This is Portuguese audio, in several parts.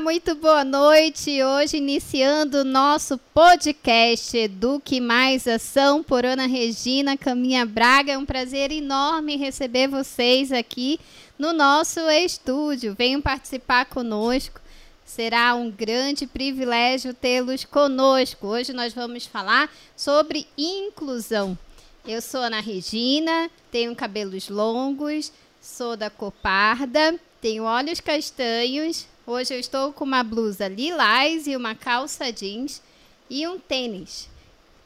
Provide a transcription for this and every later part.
Muito boa noite. Hoje iniciando o nosso podcast Eduque Mais Ação por Ana Regina Caminha Braga. É um prazer enorme receber vocês aqui no nosso estúdio. Venham participar conosco. Será um grande privilégio tê-los conosco. Hoje nós vamos falar sobre inclusão. Eu sou Ana Regina, tenho cabelos longos, sou da cor parda, tenho olhos castanhos. Hoje eu estou com uma blusa lilás e uma calça jeans e um tênis.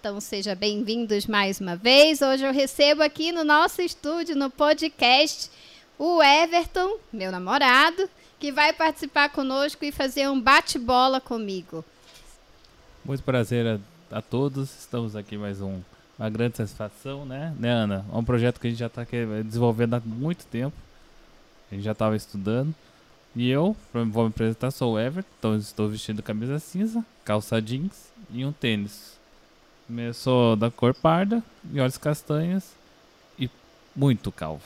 Então sejam bem-vindos mais uma vez. Hoje eu recebo aqui no nosso estúdio, no podcast, o Everton, meu namorado, que vai participar conosco e fazer um bate-bola comigo. Muito prazer a, a, todos. Estamos aqui mais um uma grande satisfação, né, né, Ana? É um projeto que a gente já está desenvolvendo há muito tempo. A gente já estava estudando. E eu, vou me apresentar, sou o Everton. Então estou vestindo camisa cinza, calça jeans e um tênis. Eu sou da cor parda e olhos castanhos e muito calvo.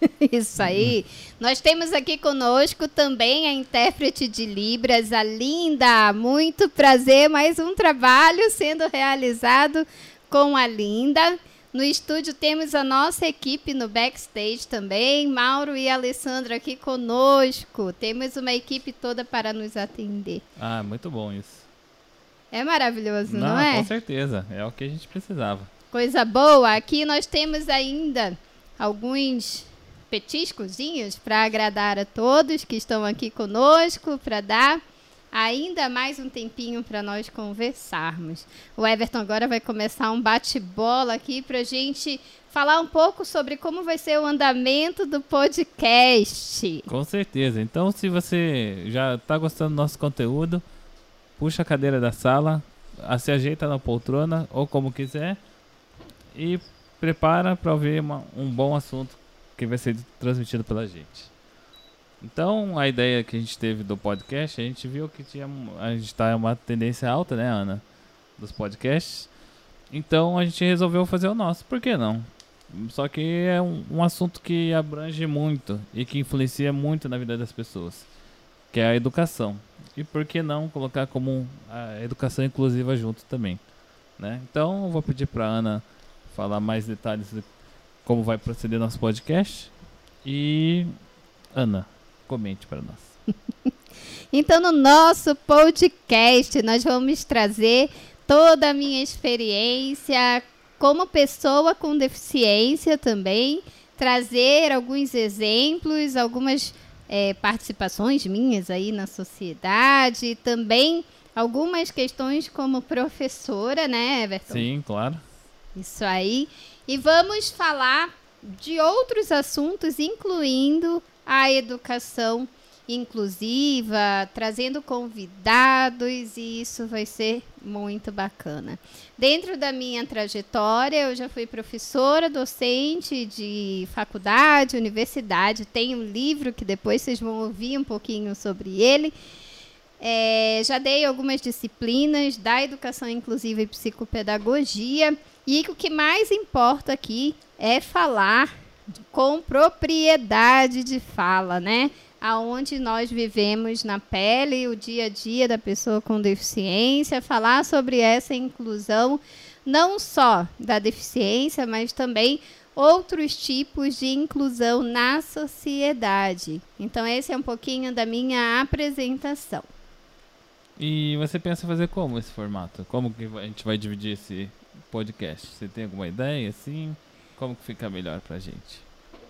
Isso aí. Nós temos aqui conosco também a intérprete de Libras, a Linda. Muito prazer, mais um trabalho sendo realizado com a Linda. No estúdio temos a nossa equipe no backstage também, Mauro e Alessandra aqui conosco. Temos uma equipe toda para nos atender. Ah, muito bom isso. É maravilhoso, não, não é? Com certeza, é o que a gente precisava. Coisa boa. Aqui nós temos ainda alguns petiscozinhos para agradar a todos que estão aqui conosco, para dar ainda mais um tempinho para nós conversarmos. O Everton agora vai começar um bate-bola aqui para a gente falar um pouco sobre como vai ser o andamento do podcast. Com certeza. Então, se você já está gostando do nosso conteúdo, puxa a cadeira da sala, se ajeita na poltrona ou como quiser e prepara para ouvir uma, um bom assunto que vai ser transmitido pela gente. Então, a ideia que a gente teve do podcast, a gente viu que tinha, a gente tá uma tendência alta, né, Ana, dos podcasts. Então, a gente resolveu fazer o nosso. Por que não? Só que é um, um assunto que abrange muito e que influencia muito na vida das pessoas, que é a educação. E por que não colocar como a educação inclusiva junto também, né? Então, eu vou pedir para Ana falar mais detalhes como vai proceder nosso podcast. E Ana, comente para nós. então, no nosso podcast, nós vamos trazer toda a minha experiência como pessoa com deficiência também, trazer alguns exemplos, algumas é, participações minhas aí na sociedade, também algumas questões como professora, né, Everton? Sim, claro. Isso aí. E vamos falar de outros assuntos, incluindo a educação inclusiva, trazendo convidados e isso vai ser muito bacana. Dentro da minha trajetória, eu já fui professora, docente de faculdade, universidade. Tem um livro que depois vocês vão ouvir um pouquinho sobre ele. É, já dei algumas disciplinas da educação inclusiva e psicopedagogia. E o que mais importa aqui é falar com propriedade de fala, né? Aonde nós vivemos na pele, o dia a dia da pessoa com deficiência, falar sobre essa inclusão, não só da deficiência, mas também outros tipos de inclusão na sociedade. Então, esse é um pouquinho da minha apresentação. E você pensa fazer como esse formato? Como que a gente vai dividir esse podcast? Você tem alguma ideia, assim? Como que fica melhor pra gente?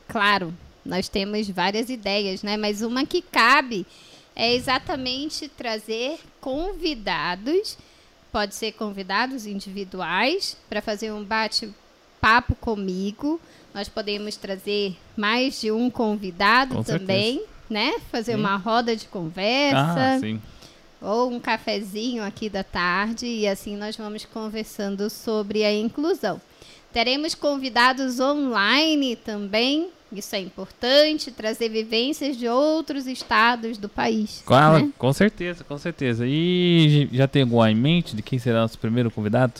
Claro, nós temos várias ideias, né? Mas uma que cabe é exatamente trazer convidados, pode ser convidados individuais, para fazer um bate-papo comigo. Nós podemos trazer mais de um convidado Com também, certeza. né? Fazer sim. uma roda de conversa. Ah, sim ou um cafezinho aqui da tarde e assim nós vamos conversando sobre a inclusão. Teremos convidados online também, isso é importante, trazer vivências de outros estados do país. Claro, né? com certeza, com certeza. E já tem alguma em mente de quem será nosso primeiro convidado?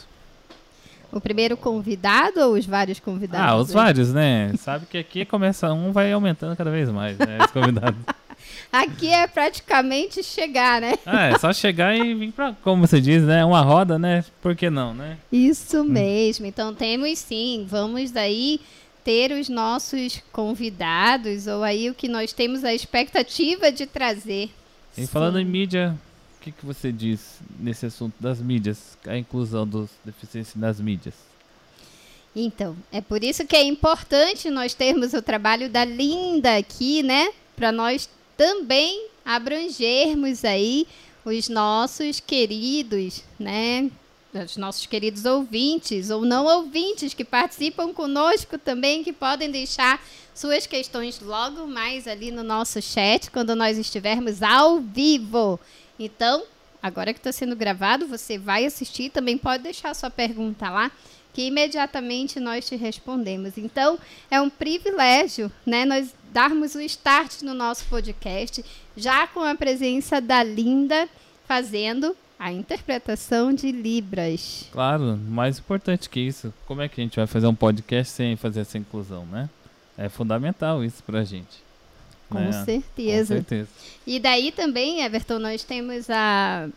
O primeiro convidado ou os vários convidados? Ah, os vários, né? Sabe que aqui começa um, vai aumentando cada vez mais, né? Os convidados. Aqui é praticamente chegar, né? Ah, é só chegar e vir pra, como você diz, né? Uma roda, né? Por que não, né? Isso mesmo. Então temos sim, vamos daí ter os nossos convidados, ou aí o que nós temos a expectativa de trazer. E falando em mídia, o que, que você diz nesse assunto das mídias, a inclusão dos deficientes nas mídias? Então, é por isso que é importante nós termos o trabalho da Linda aqui, né? Para nós também abrangermos aí os nossos queridos, né? Os nossos queridos ouvintes ou não ouvintes que participam conosco também, que podem deixar suas questões logo mais ali no nosso chat, quando nós estivermos ao vivo. Então, agora que está sendo gravado, você vai assistir, também pode deixar sua pergunta lá, que imediatamente nós te respondemos. Então, é um privilégio, né, nós darmos o start no nosso podcast, já com a presença da Linda fazendo a interpretação de Libras. Claro, mais importante que isso, como é que a gente vai fazer um podcast sem fazer essa inclusão, né? É fundamental isso pra gente. Com né? certeza. Com certeza. E daí também, Everton, nós temos a,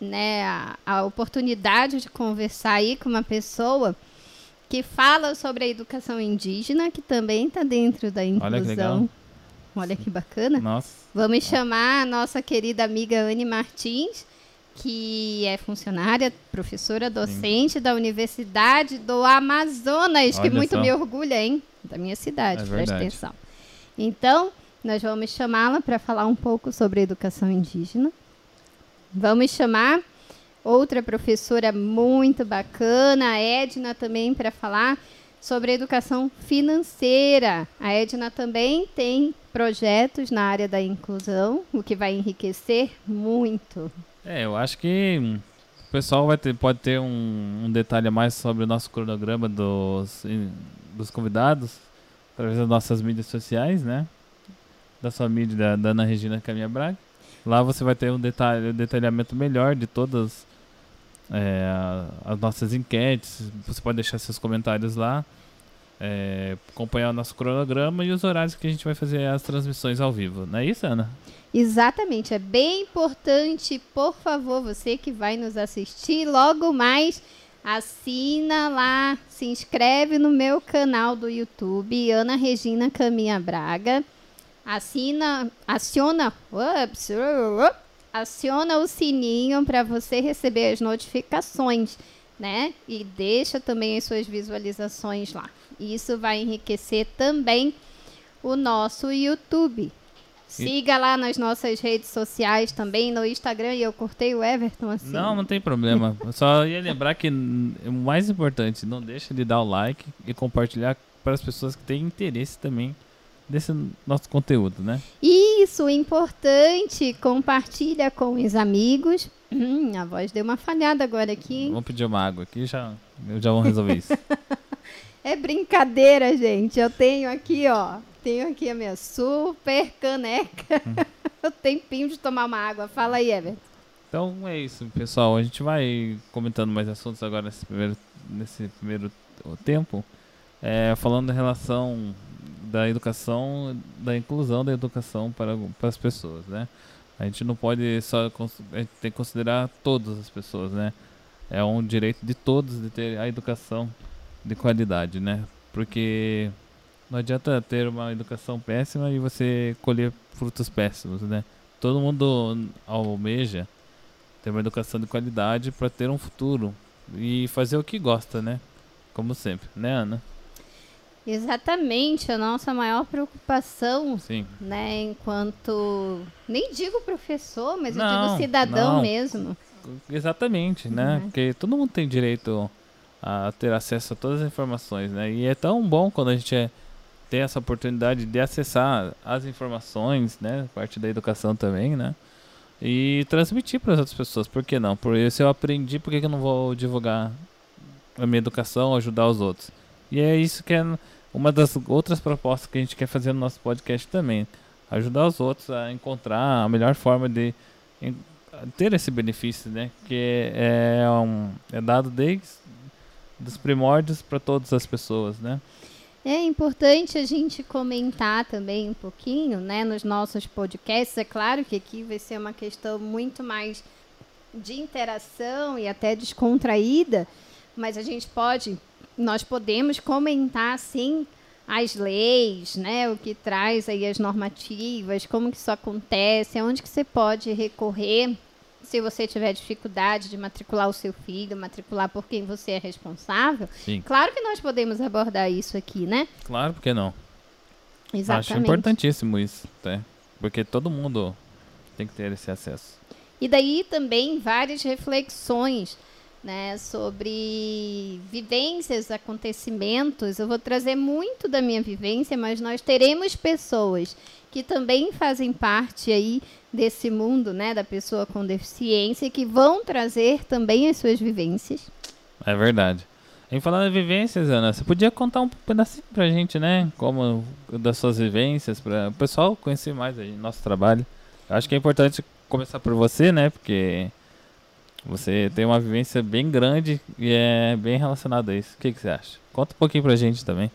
né, a, a oportunidade de conversar aí com uma pessoa que fala sobre a educação indígena, que também está dentro da inclusão. Olha que legal. Olha que bacana. Nossa. Vamos chamar a nossa querida amiga Anne Martins, que é funcionária, professora docente da Universidade do Amazonas, que Olha muito só. me orgulha, hein? Da minha cidade, É presta atenção. Então, nós vamos chamá-la para falar um pouco sobre a educação indígena. Vamos chamar outra professora muito bacana, a Edna também, para falar sobre educação financeira. A Edna também tem projetos na área da inclusão, o que vai enriquecer muito. É, eu acho que hum, o pessoal vai ter, pode ter um, um detalhe a mais sobre o nosso cronograma dos, dos convidados através das nossas mídias sociais, né? Da sua mídia da, da Ana Regina Caminha Braga. Lá você vai ter um detalhe, um detalhamento melhor de todas é, as nossas enquetes. Você pode deixar seus comentários lá. é, acompanhar o nosso cronograma e os horários que a gente vai fazer as transmissões ao vivo. Não é isso, Ana? Exatamente, é bem importante, por favor, você que vai nos assistir logo mais, assina lá, se inscreve no meu canal do YouTube, Ana Regina Caminha Braga. Assina, aciona, ups, uh, uh, aciona o sininho para você receber as notificações, né? E deixa também as suas visualizações lá. Isso vai enriquecer também o nosso YouTube. Siga lá nas nossas redes sociais também, no Instagram, e eu cortei o Everton assim. Não, não tem problema. Só ia lembrar que hum, o mais importante, não deixa de dar o like e compartilhar para as pessoas que têm interesse também desse nosso conteúdo, né? Isso, importante, compartilha com os amigos. Hum, a voz deu uma falhada agora aqui. Vamos pedir uma água aqui já, eu já vou resolver isso. É brincadeira, gente. Eu tenho aqui, ó, tenho aqui a minha super caneca. o tempinho de tomar uma água. Fala aí, Everton. Então é isso, pessoal. A gente vai comentando mais assuntos agora nesse primeiro, nesse primeiro tempo, é, falando da relação da educação, da inclusão da educação para, para as pessoas, né? A gente não pode só a gente tem que considerar todas as pessoas, né? É um direito de todos de ter a educação de qualidade, né? Porque não adianta ter uma educação péssima e você colher frutos péssimos, né? Todo mundo almeja ter uma educação de qualidade para ter um futuro e fazer o que gosta, né? Como sempre, né, Ana? Exatamente, a nossa maior preocupação Sim. né, enquanto nem digo professor, mas eu Não, digo cidadão não. mesmo. Exatamente, né? Uhum. Porque todo mundo tem direito a ter acesso a todas as informações, né? E é tão bom quando a gente é, tem essa oportunidade de acessar as informações, né? Parte da educação também, né? E transmitir para as outras pessoas. Por que não? Porque se eu aprendi, por que, que eu não vou divulgar a minha educação, ajudar os outros? E é isso que é uma das outras propostas que a gente quer fazer no nosso podcast também. Ajudar os outros a encontrar a melhor forma de ter esse benefício, né? Que é, um, é dado desde dos primórdios para todas as pessoas, né? É importante a gente comentar também um pouquinho, né, nos nossos podcasts. É claro que aqui vai ser uma questão muito mais de interação e até descontraída, mas a gente pode, nós podemos comentar sim as leis, né, o que traz aí as normativas, como que isso acontece, aonde que você pode recorrer se você tiver dificuldade de matricular o seu filho, matricular por quem você é responsável. Sim. Claro que nós podemos abordar isso aqui, né? Claro, por que não? Exatamente. Acho importantíssimo isso, tá? Porque todo mundo tem que ter esse acesso. E daí também várias reflexões né, sobre vivências, acontecimentos. Eu vou trazer muito da minha vivência, mas nós teremos pessoas que também fazem parte aí desse mundo, né, da pessoa com deficiência, que vão trazer também as suas vivências. É verdade. Em falar de vivências, Ana, você podia contar um pedacinho pra gente, né? Como das suas vivências, para o pessoal conhecer mais aí nosso trabalho. Eu acho que é importante começar por você, né? Porque você tem uma vivência bem grande e é bem relacionada a isso. O que, que você acha? Conta um pouquinho pra gente também.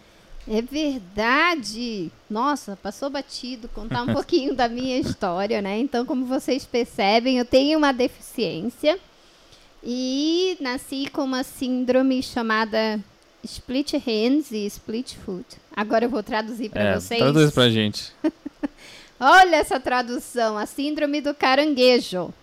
É verdade! Nossa, passou batido contar um pouquinho da minha história, né? Então, como vocês percebem, eu tenho uma deficiência e nasci com uma síndrome chamada split hands e split foot. Agora eu vou traduzir para É, vocês. traduz pra gente. Olha essa tradução, a síndrome do caranguejo.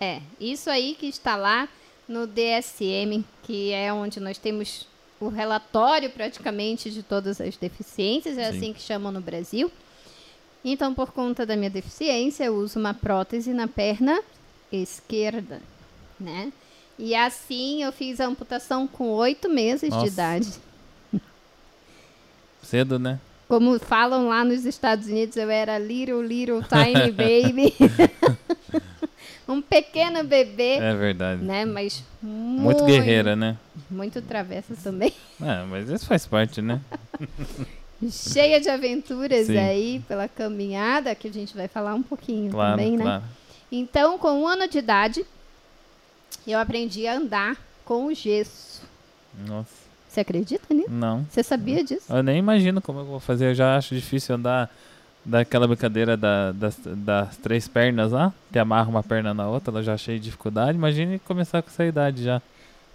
É, isso aí que está lá no DSM, que é onde nós temos o relatório praticamente de todas as deficiências, é Sim. assim que chamam no Brasil. Então, por conta da minha deficiência, eu uso uma prótese na perna esquerda, né? E assim eu fiz a amputação com oito meses Nossa. de idade. Cedo, né? Como falam lá nos Estados Unidos, eu era little, little, tiny baby. um pequeno bebê, É verdade. né? Mas muito, Muito guerreira, né? Muito travessa também. É, mas isso faz parte, né? Cheia de aventuras Sim. aí pela caminhada, que a gente vai falar um pouquinho Claro, também, né? claro. Então, com um ano de idade, eu aprendi a andar com o gesso. Nossa, Você acredita nisso? não. Você sabia disso? Eu nem imagino como eu vou fazer. Eu já acho difícil andar daquela brincadeira da- das, das três pernas lá, que amarra uma perna na outra. Eu já achei dificuldade. Imagine começar com essa idade já.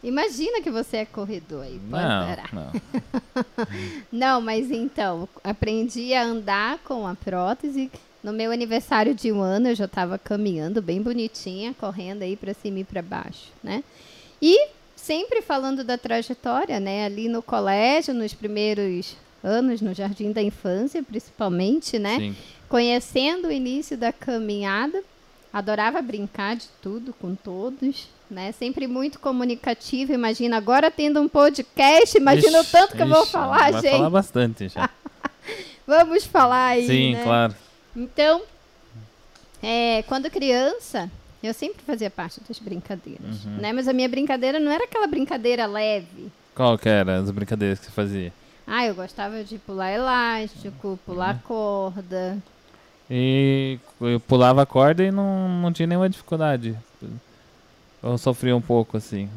Imagina que você é corredor aí. Pode Não, parar. não. Não, mas então, aprendi a andar com a prótese. No meu aniversário de um ano, eu já estava caminhando bem bonitinha, correndo aí para cima e para baixo, né? E sempre falando da trajetória, né? Ali no colégio, nos primeiros anos, no jardim da infância, principalmente, né? Sim. Conhecendo o início da caminhada, adorava brincar de tudo com todos, né? Sempre muito comunicativa. Imagina agora tendo um podcast, imagina o Ixi, tanto que eu vou ixi, falar, vai gente. falar bastante já. Vamos falar aí, Sim, né? claro. Então, é, quando criança, eu sempre fazia parte das brincadeiras, Uhum. né? Mas a minha brincadeira não era aquela brincadeira leve. Qual que era as brincadeiras que você fazia? Ah, eu gostava de pular elástico, pular Uhum. corda. E eu pulava a corda e não, não tinha nenhuma dificuldade. Eu sofria um pouco, assim.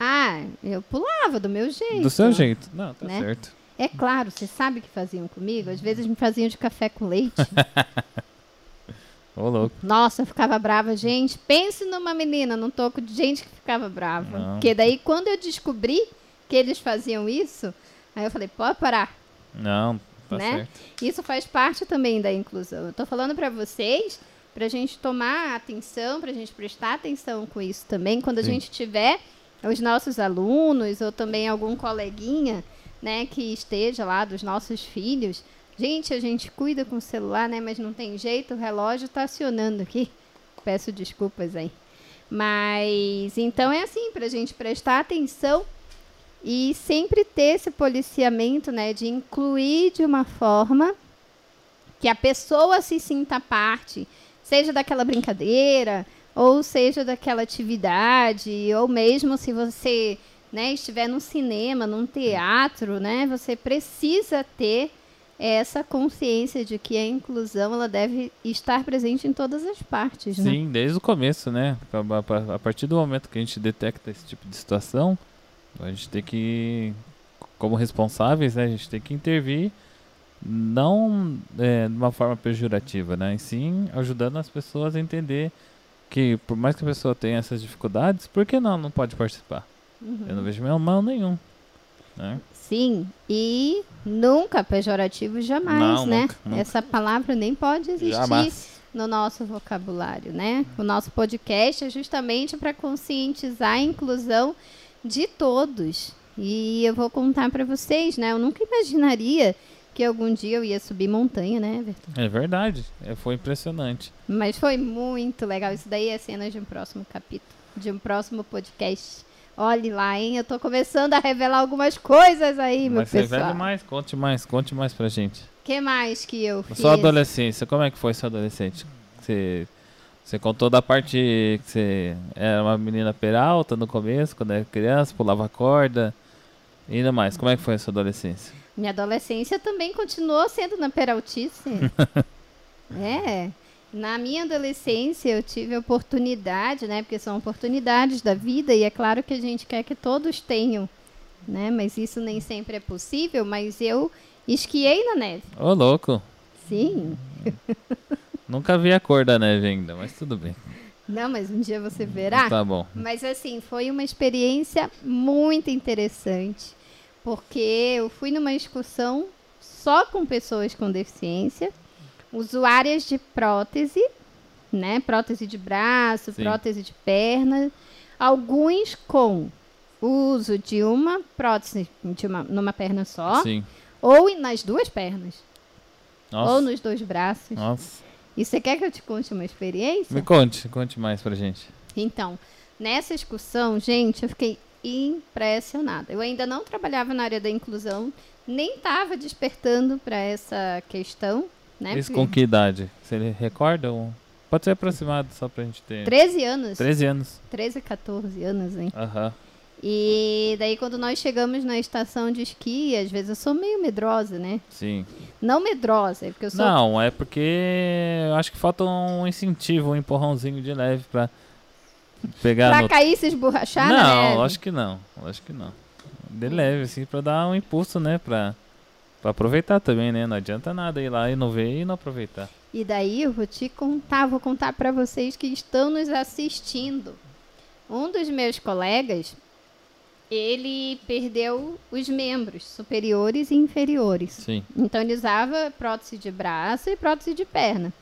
Ah, eu pulava do meu jeito. Do seu jeito. Não, tá Né? certo. É claro, você sabe o que faziam comigo? Às vezes me faziam de café com leite. Ô, louco. Nossa, eu ficava brava. Gente, pense numa menina, num toco de gente que ficava brava. Não. Porque daí, quando eu descobri que eles faziam isso, aí eu falei, pode parar. Não, tá Né? certo. Isso faz parte também da inclusão. Eu tô falando para vocês, pra gente tomar atenção, pra gente prestar atenção com isso também. Quando a Sim. gente tiver os nossos alunos ou também algum coleguinha, né, que esteja lá dos nossos filhos. Gente, a gente cuida com o celular, né, mas não tem jeito, o relógio tá acionando aqui. Peço desculpas aí. Mas então é assim, pra gente prestar atenção e sempre ter esse policiamento, né, de incluir de uma forma que a pessoa se sinta parte, seja daquela brincadeira, ou seja daquela atividade, ou mesmo se você, né, estiver num cinema, num teatro, né, você precisa ter essa consciência de que a inclusão ela deve estar presente em todas as partes, né? Sim, desde o começo, né? A, partir do momento que a gente detecta esse tipo de situação, a gente tem que como responsáveis, né, a gente tem que intervir não é, de uma forma pejorativa, né? E sim ajudando as pessoas a entender que por mais que a pessoa tenha essas dificuldades, por que não não pode participar? Uhum. Eu não vejo mal nenhum. Né? Sim, e nunca pejorativo jamais, Não, né? nunca, nunca. Essa palavra nem pode existir Jamais. no nosso vocabulário, né? O nosso podcast é justamente para conscientizar a inclusão de todos. E eu vou contar para vocês, né? Eu nunca imaginaria que algum dia eu ia subir montanha, né, Everton? É verdade. É, foi impressionante. Mas foi muito legal. Isso daí é cena de um próximo capítulo, de um próximo podcast. Olhe lá, hein? Eu tô começando a revelar algumas coisas aí, meu Mas pessoal. velho mais, conte mais, conte mais pra gente. que mais que eu fiz? Sua adolescência, como é que foi sua adolescente? Você, você contou da parte que você era uma menina peralta no começo, quando era criança, pulava corda. E ainda mais, como é que foi a sua adolescência? Minha adolescência também continuou sendo na peraltice. é. Na minha adolescência eu tive a oportunidade, né? Porque são oportunidades da vida e é claro que a gente quer que todos tenham, né? Mas isso nem sempre é possível. Mas eu esquiei na neve. Ô, louco. Sim. Nunca vi a cor da neve ainda, mas tudo bem. Não, mas um dia você verá. Tá bom. Mas assim, foi uma experiência muito interessante, porque eu fui numa excursão só com pessoas com deficiência, usuárias de prótese, né? Prótese de braço, Sim. prótese de perna, alguns com uso de uma prótese de uma, numa perna só, Sim. ou nas duas pernas, ou Nossa. nos dois braços. Nossa. E você quer que eu te conte uma experiência? Me conte, conte mais pra gente. Então, nessa excursão, gente, eu fiquei impressionada. Eu ainda não trabalhava na área da inclusão, nem estava despertando para essa questão, né? Isso com que idade? Você recorda? Um- Pode ser aproximado só pra gente ter. 13 anos, 13 anos. 13, 14 anos, hein? Aham. E daí quando nós chegamos na estação de esqui, às vezes eu sou meio medrosa, né? Sim. Não medrosa, é porque eu sou Não, é porque eu acho que falta um incentivo, um empurrãozinho de leve pra pegar pra no. cair e se esborrachar? Não, acho que não. Acho que não. De leve, assim, pra dar um impulso, né? Pra, pra aproveitar também, né? Não adianta nada ir lá e não ver e não aproveitar. E daí eu vou te contar, vou contar para vocês que estão nos assistindo. Um dos meus colegas, ele perdeu os membros superiores e inferiores. Sim. Então ele usava prótese de braço e prótese de perna.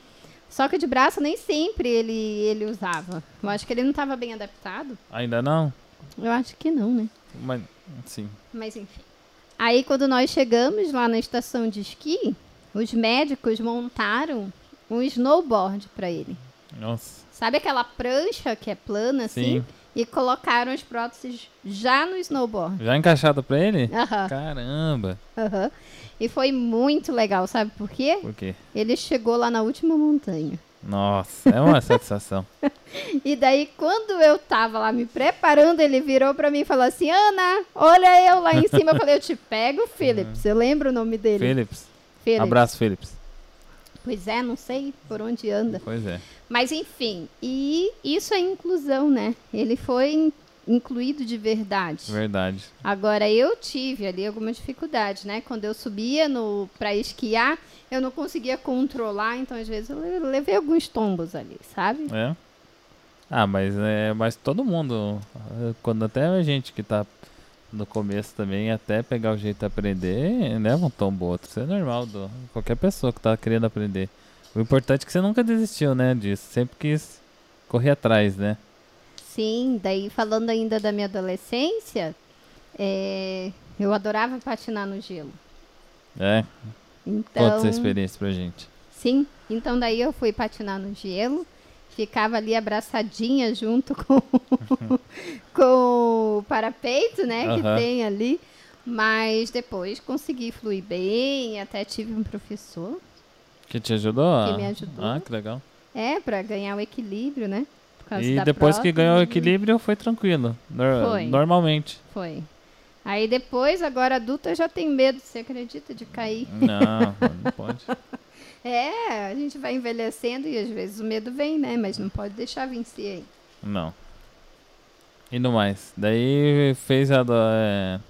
Só que de braço nem sempre ele, ele usava. Eu acho que ele não estava bem adaptado. Ainda não? Eu acho que não, né? Mas, sim. Mas enfim. Aí quando nós chegamos lá na estação de esqui, os médicos montaram um snowboard para ele. Nossa. Sabe aquela prancha que é plana assim? Sim. E colocaram as próteses já no snowboard. Já encaixado pra ele? Aham, Caramba. aham. E foi muito legal, sabe por quê? Por quê? Ele chegou lá na última montanha. Nossa, é uma satisfação. E daí, quando eu tava lá me preparando, ele virou pra mim e falou assim: Ana, olha eu lá em cima. Eu falei: Eu te pego, Philips. Eu lembro o nome dele. Philips. Philips. Abraço, Philips. Pois é, não sei por onde anda. Pois é. Mas enfim, e isso é inclusão, né? Ele foi in- incluído de verdade. Verdade. Agora eu tive ali alguma dificuldade, né? Quando eu subia no para esquiar, eu não conseguia controlar, então às vezes eu le- levei alguns tombos ali, sabe? É. Ah, mas é, mas todo mundo, quando até a gente que tá no começo também, até pegar o jeito de aprender, leva um tombo ou outro. Isso é normal do qualquer pessoa que tá querendo aprender. O importante é que você nunca desistiu, né, disso. Sempre quis correr atrás, né? Sim, daí falando ainda da minha adolescência, é, eu adorava patinar no gelo. É, Então, conta essa experiência pra gente. sim, então daí eu fui patinar no gelo, ficava ali abraçadinha junto com, com o parapeito, né, que Aham. tem ali. Mas depois consegui fluir bem, até tive um professor, Que te ajudou? Que me ajudou. Ah, que legal. é, para ganhar o equilíbrio, né? E depois que ganhou o equilíbrio, foi tranquilo. Foi. Normalmente. Foi. Aí depois, agora adulta, já tenho medo, você acredita, de cair. Não, não pode. É, a gente vai envelhecendo e às vezes o medo vem, né? Mas não pode deixar vencer aí. Não. E no mais. Daí fez a. é,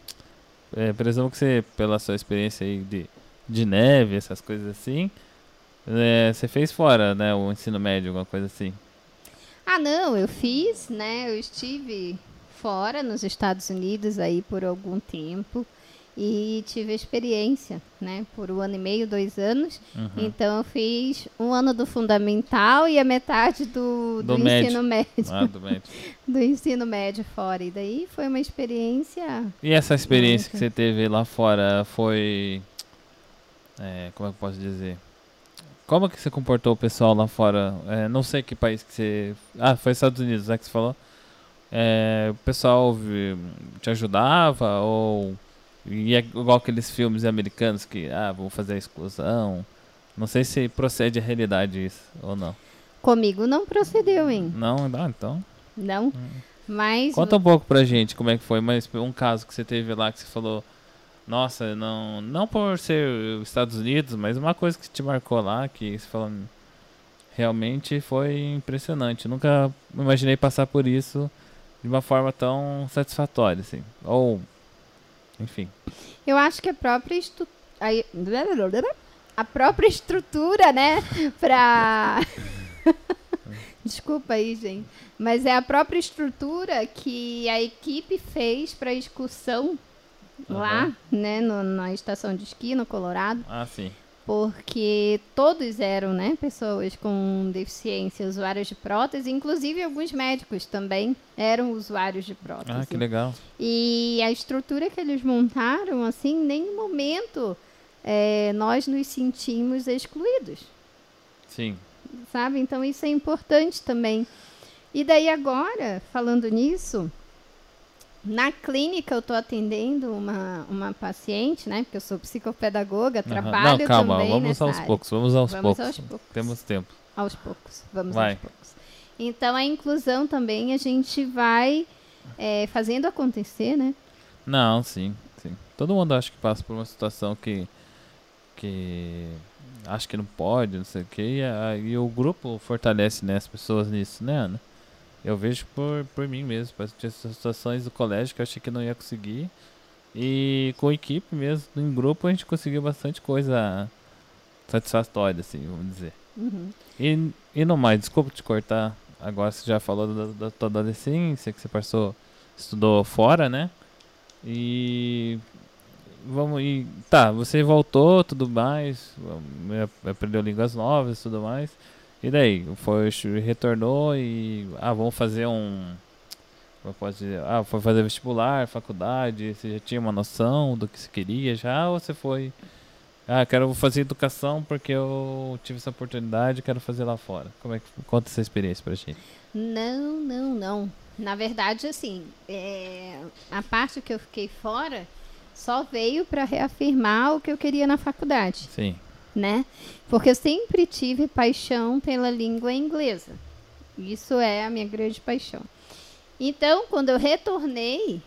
é, presumo que você, pela sua experiência aí de, de neve, essas coisas assim, é, você fez fora, né? O ensino médio, alguma coisa assim. Ah, não, eu fiz, né? Eu estive fora nos Estados Unidos aí por algum tempo e tive experiência, né? Por um ano e meio, dois anos. Uhum. Então eu fiz um ano do fundamental e a metade do, do, Do médio. ensino médio. Ah, do médio. Do ensino médio fora. E daí foi uma experiência. E essa experiência que você teve lá fora foi. é, como é que eu posso dizer? Como que você comportou o pessoal lá fora? É, não sei que país que você. Ah, foi Estados Unidos, é que você falou. É, o pessoal te ajudava ou. E é igual aqueles filmes americanos que, ah, vou fazer a exclusão. Não sei se procede a realidade isso ou não. Comigo não procedeu, hein? Não, ah, então. Não. Mas. Conta um pouco pra gente como é que foi, mas um caso que você teve lá que você falou, nossa, não, não por ser os Estados Unidos, mas uma coisa que te marcou lá, que você falou, realmente foi impressionante. Nunca imaginei passar por isso de uma forma tão satisfatória, assim. Ou, enfim. Eu acho que a própria aí- a própria estrutura, né, pra Desculpa aí, gente, mas é a própria estrutura que a equipe fez para excursão lá, Aham. né, no- na estação de esqui no Colorado, Ah, sim. Porque todos eram, né, pessoas com deficiência, usuários de prótese, inclusive alguns médicos também eram usuários de prótese. Ah, que legal. E a estrutura que eles montaram, assim, em nenhum momento eh, nós nos sentimos excluídos, Sim. sabe? Então isso é importante também. E daí agora, falando nisso, na clínica eu estou atendendo uma, uma paciente, né? Porque eu sou psicopedagoga, Aham. trabalho Não, calma, também vamos aos área. poucos, vamos aos Vamos poucos. aos poucos. Temos tempo. Aos poucos, vamos Vai. aos poucos. Então a inclusão também a gente vai eh, fazendo acontecer, né? Não, sim, sim. Todo mundo acha que passa por uma situação que que acha que não pode, não sei o que, e, a- e o grupo fortalece né, as pessoas nisso, né, Ana? Eu vejo por, por mim mesmo, tinha situações do colégio que eu achei que não ia conseguir. E com equipe mesmo, em grupo, a gente conseguiu bastante coisa satisfatória, assim, vamos dizer. Uhum. E, e no mais, desculpa te cortar. Agora você já falou da, da tua adolescência, que você passou, estudou fora, né? E vamos e tá, você voltou, tudo mais, ap- aprendeu línguas novas, tudo mais. E daí, foi retornou e ah, vamos fazer um como eu posso dizer, ah, foi fazer vestibular, faculdade, você já tinha uma noção do que você queria já ou você foi ah, quero fazer educação porque eu tive essa oportunidade, quero fazer lá fora. Como é que conta essa experiência pra gente? Não, não, não. Na verdade, assim, é, a parte que eu fiquei fora só veio para reafirmar o que eu queria na faculdade, Sim. Né? Porque eu sempre tive paixão pela língua inglesa. Isso é a minha grande paixão. Então, quando eu retornei,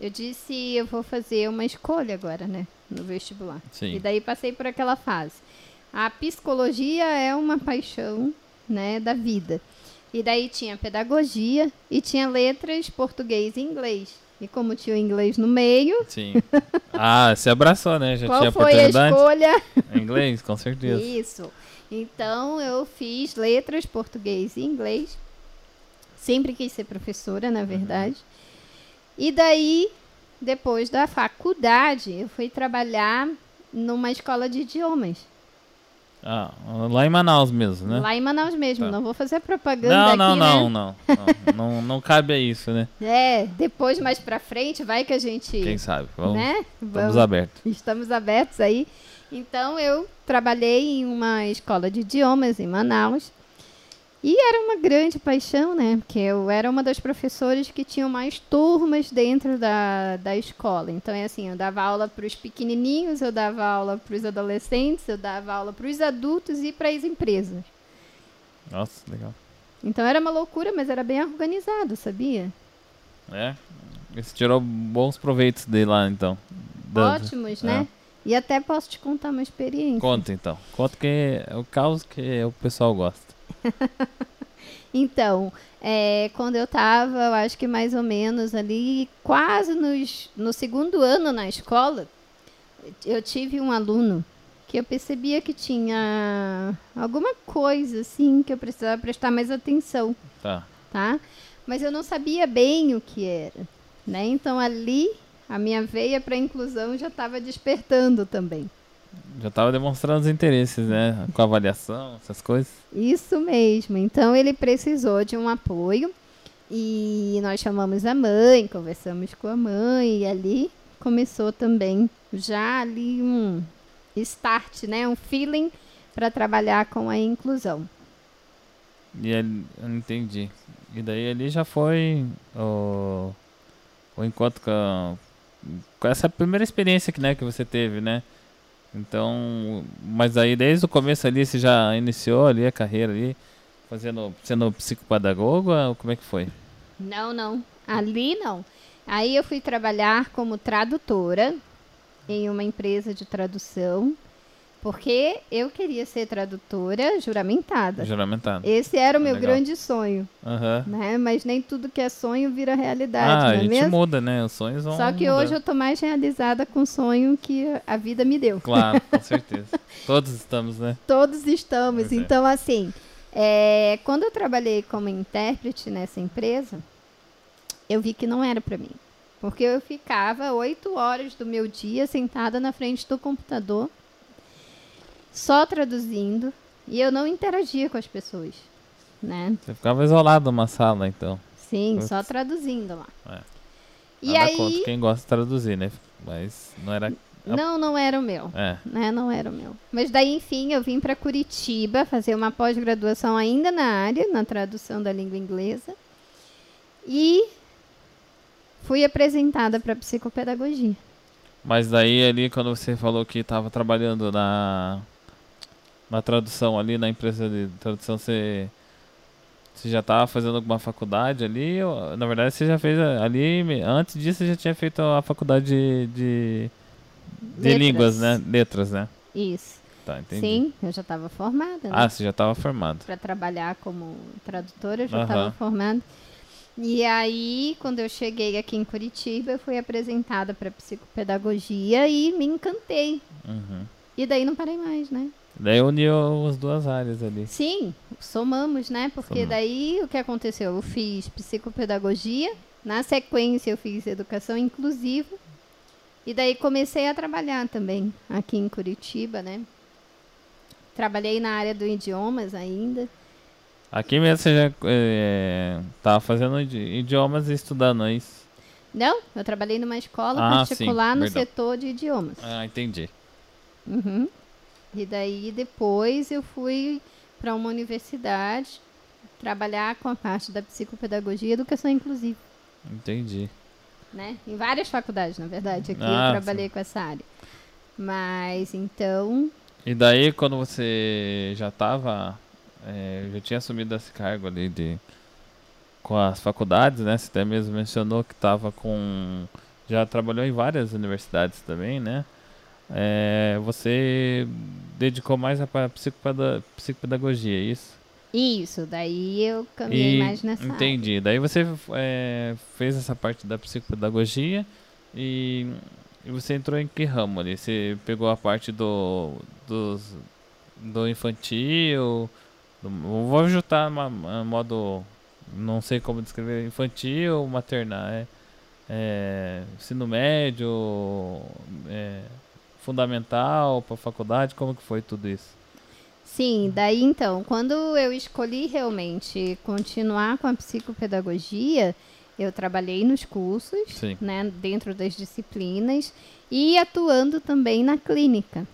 eu disse, eu vou fazer uma escolha agora, né, no vestibular. Sim. E daí passei por aquela fase. A psicologia é uma paixão, né, da vida. E daí tinha pedagogia e tinha letras português e inglês. E como tinha o inglês no meio, Sim. Ah, se abraçou, né? Já qual tinha foi a oportunidade. escolha? Inglês, com certeza. Isso. Então eu fiz letras português e inglês. Sempre quis ser professora, na verdade. E daí, depois da faculdade, eu fui trabalhar numa escola de idiomas. Ah, lá em Manaus mesmo, né? Lá em Manaus mesmo. Tá. Não vou fazer propaganda Não, aqui, não, né? não, não, não, não. Não cabe a isso, né? É, depois mais pra frente vai que a gente, Quem sabe? Vamos, né? Estamos abertos. Estamos abertos aí. Então eu trabalhei em uma escola de idiomas em Manaus. E era uma grande paixão, né? Porque eu era uma das professoras que tinham mais turmas dentro da, da escola. Então é assim, eu dava aula para os pequenininhos, eu dava aula para os adolescentes, eu dava aula para os adultos e para as empresas. Nossa, legal. Então era uma loucura, mas era bem organizado, sabia? É. Você tirou bons proveitos de lá, então. Ótimos, né? E até posso te contar uma experiência. Conta, então. Conta que é o caos que o pessoal gosta. Então, é, quando eu estava, eu acho que mais ou menos ali, quase nos, no segundo ano na escola, eu tive um aluno que eu percebia que tinha alguma coisa assim que eu precisava prestar mais atenção, Tá. tá? Mas eu não sabia bem o que era, né? Então ali a minha veia para inclusão já estava despertando também. Já tava demonstrando os interesses, né? Com avaliação, essas coisas. Isso mesmo. Então ele precisou de um apoio e nós chamamos a mãe, conversamos com a mãe e ali começou também já ali um start, né, um feeling para trabalhar com a inclusão. E ele, eu não entendi. E daí ali já foi o, o encontro com, a- com essa primeira experiência que, né, que você teve, né? Então, mas aí desde o começo ali você já iniciou ali a carreira ali, fazendo, sendo psicopedagogo, ou como é que foi? Não, não. Ali não. Aí eu fui trabalhar como tradutora em uma empresa de tradução, porque eu queria ser tradutora juramentada. Juramentado. Esse era o meu Legal. grande sonho, Aham. né? Mas nem tudo que é sonho vira realidade, Ah, a é gente mesmo? muda, né? Os sonhos vão Só que mudando. hoje eu tô mais realizada com o sonho que a vida me deu. Claro, com certeza. Todos estamos, né? Todos estamos. Pois é. Então, assim, é, quando eu trabalhei como intérprete nessa empresa, eu vi que não era para mim. Porque eu ficava oito horas do meu dia sentada na frente do computador, só traduzindo, e eu não interagia com as pessoas, né? Você ficava isolado numa sala, então. Sim, só traduzindo lá. É. E Nada aí, contra quem gosta de traduzir, né? Mas não era. não, não era o meu. É. né? Não era o meu. Mas daí, enfim, eu vim para Curitiba fazer uma pós-graduação ainda na área, na tradução da língua inglesa. E fui apresentada para psicopedagogia. Mas daí ali quando você falou que estava trabalhando na na tradução ali na empresa de tradução, você você já estava fazendo alguma faculdade ali? Ou, na verdade, você já fez ali antes disso você já tinha feito a faculdade de de, de línguas, né? Letras, né? Isso. Tá, entendi. Sim, eu já estava formada. Né? Ah, você já estava formado. Para trabalhar como tradutora, eu já estava formada. E aí, quando eu cheguei aqui em Curitiba, eu fui apresentada para psicopedagogia e me encantei. Uhum. E daí não parei mais, né? Daí uniu as duas áreas ali. Sim, somamos, né? Porque Somamos. daí o que aconteceu? Eu fiz psicopedagogia, na sequência eu fiz educação inclusiva, e daí comecei a trabalhar também aqui em Curitiba, né? Trabalhei na área do idiomas ainda. Aqui mesmo você já é, tava fazendo idi- idiomas e estudando, é isso? Não, eu trabalhei numa escola Ah, sim, particular no verdade. setor de idiomas. Ah, entendi. Uhum. E daí depois eu fui para uma universidade trabalhar com a parte da psicopedagogia e educação inclusiva. Entendi. né? Em várias faculdades, na verdade, aqui Ah, eu trabalhei com essa área. Mas então, E daí, quando você já estava, já tinha assumido esse cargo ali de com as faculdades, né? Você até mesmo mencionou que estava com, já trabalhou em várias universidades também, né? É, você dedicou mais a psicopedagogia, é isso? isso, daí eu caminhei mais nessa área. entendi. Daí você é, fez essa parte da psicopedagogia e, e você entrou em que ramo ali? Você pegou a parte do, dos, do infantil, do, vou juntar uma, uma modo, não sei como descrever, infantil, maternal, é, é, ensino médio, é, fundamental para faculdade, como que foi tudo isso? Sim, daí então, quando eu escolhi realmente continuar com a psicopedagogia, eu trabalhei nos cursos, Sim. né, dentro das disciplinas e atuando também na clínica,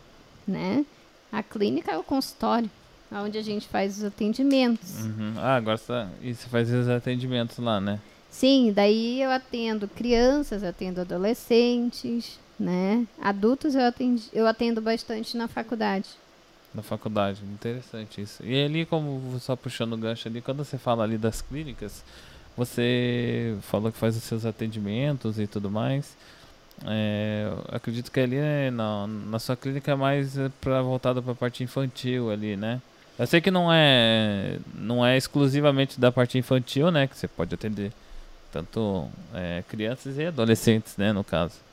né? A clínica é o consultório, onde a gente faz os atendimentos. Uhum. Ah, agora você, tá- você faz os atendimentos lá, né? Sim, daí eu atendo crianças, atendo adolescentes, né? Adultos eu, atendi, eu atendo bastante na faculdade. Na faculdade, interessante isso. E ali, como só puxando o gancho ali, quando você fala ali das clínicas, você falou que faz os seus atendimentos e tudo mais. É, acredito que ali né, na, na sua clínica é mais para voltada para a parte infantil ali, né? Eu sei que não é, não é exclusivamente da parte infantil, né? Que você pode atender tanto é, crianças e adolescentes, né? No caso.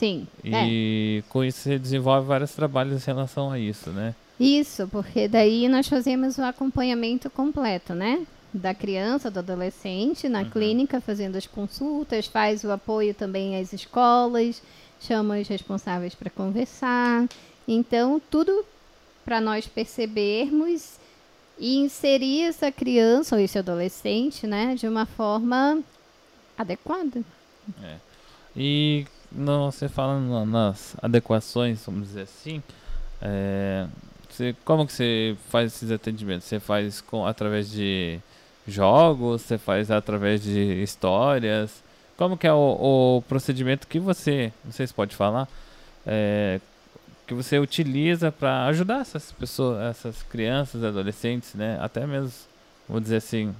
Sim. E é. com isso você desenvolve vários trabalhos em relação a isso, né? Isso, porque daí nós fazemos o acompanhamento completo, né? Da criança, do adolescente, na uhum. clínica, fazendo as consultas, faz o apoio também às escolas, chama os responsáveis para conversar. Então, tudo para nós percebermos e inserir essa criança ou esse adolescente, né, de uma forma adequada. É. E não, você falando nas adequações, vamos dizer assim, é, você, como que você faz esses atendimentos? Você faz com, através de jogos? Você faz através de histórias? Como que é o, o procedimento que você, vocês podem falar, é, que você utiliza para ajudar essas pessoas, essas crianças, adolescentes, né? Até mesmo, vou dizer assim,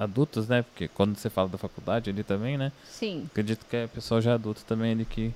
adultos, né? Porque quando você fala da faculdade ali também, né? Sim. Acredito que é pessoal já adulto também ali que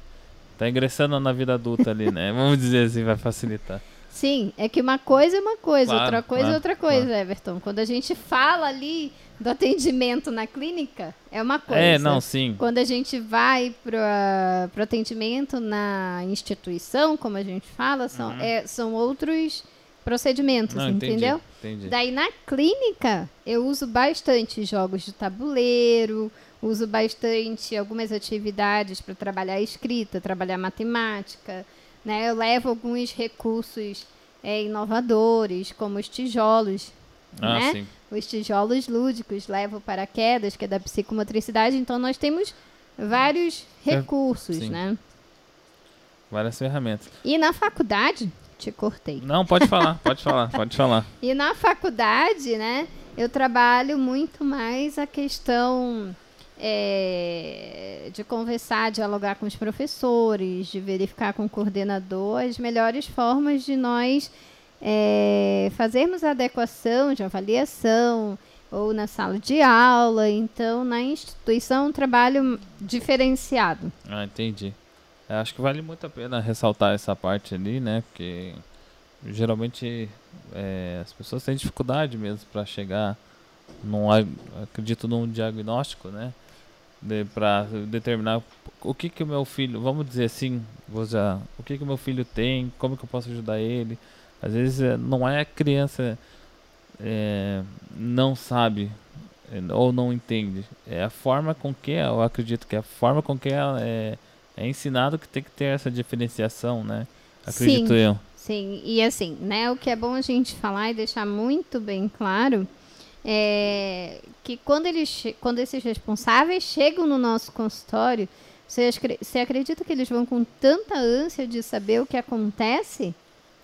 tá ingressando na vida adulta ali, né? Vamos dizer assim, vai facilitar. Sim, é que uma coisa é uma coisa, claro, outra coisa é claro, outra coisa, claro. Everton. Quando a gente fala ali do atendimento na clínica, é uma coisa. É, não, sim. Quando a gente vai para o atendimento na instituição, como a gente fala, são, uhum. é, são outros procedimentos, não, entendeu? Entendi, entendi. Daí na clínica, eu uso bastante jogos de tabuleiro, uso bastante algumas atividades para trabalhar escrita, trabalhar matemática né? Eu levo alguns recursos é, inovadores, como os tijolos, ah, né? Sim. Os tijolos lúdicos, levo paraquedas, que é da psicomotricidade. Então, nós temos vários é, recursos, sim. né? Várias ferramentas. E na faculdade, te cortei. Não, pode falar, pode falar, pode falar. E na faculdade, né, eu trabalho muito mais a questão é, de conversar, dialogar com os professores, de verificar com o coordenador as melhores formas de nós é, fazermos a adequação de avaliação ou na sala de aula. Então, na instituição, um trabalho diferenciado. Ah, entendi. Eu acho que vale muito a pena ressaltar essa parte ali, né? Porque geralmente é, as pessoas têm dificuldade mesmo para chegar num, acredito num diagnóstico, né? de, para determinar o que que o meu filho, vamos dizer assim, vou já, o que que o meu filho tem, como que eu posso ajudar ele. Às vezes é, não é a criança é, não sabe é, ou não entende, é a forma com que eu acredito que é a forma com que ela é, é ensinado que tem que ter essa diferenciação, né? Acredito sim, eu. Sim, e assim, né, o que é bom a gente falar e deixar muito bem claro é, que quando, eles, quando esses responsáveis chegam no nosso consultório, você, você acredita que eles vão com tanta ânsia de saber o que acontece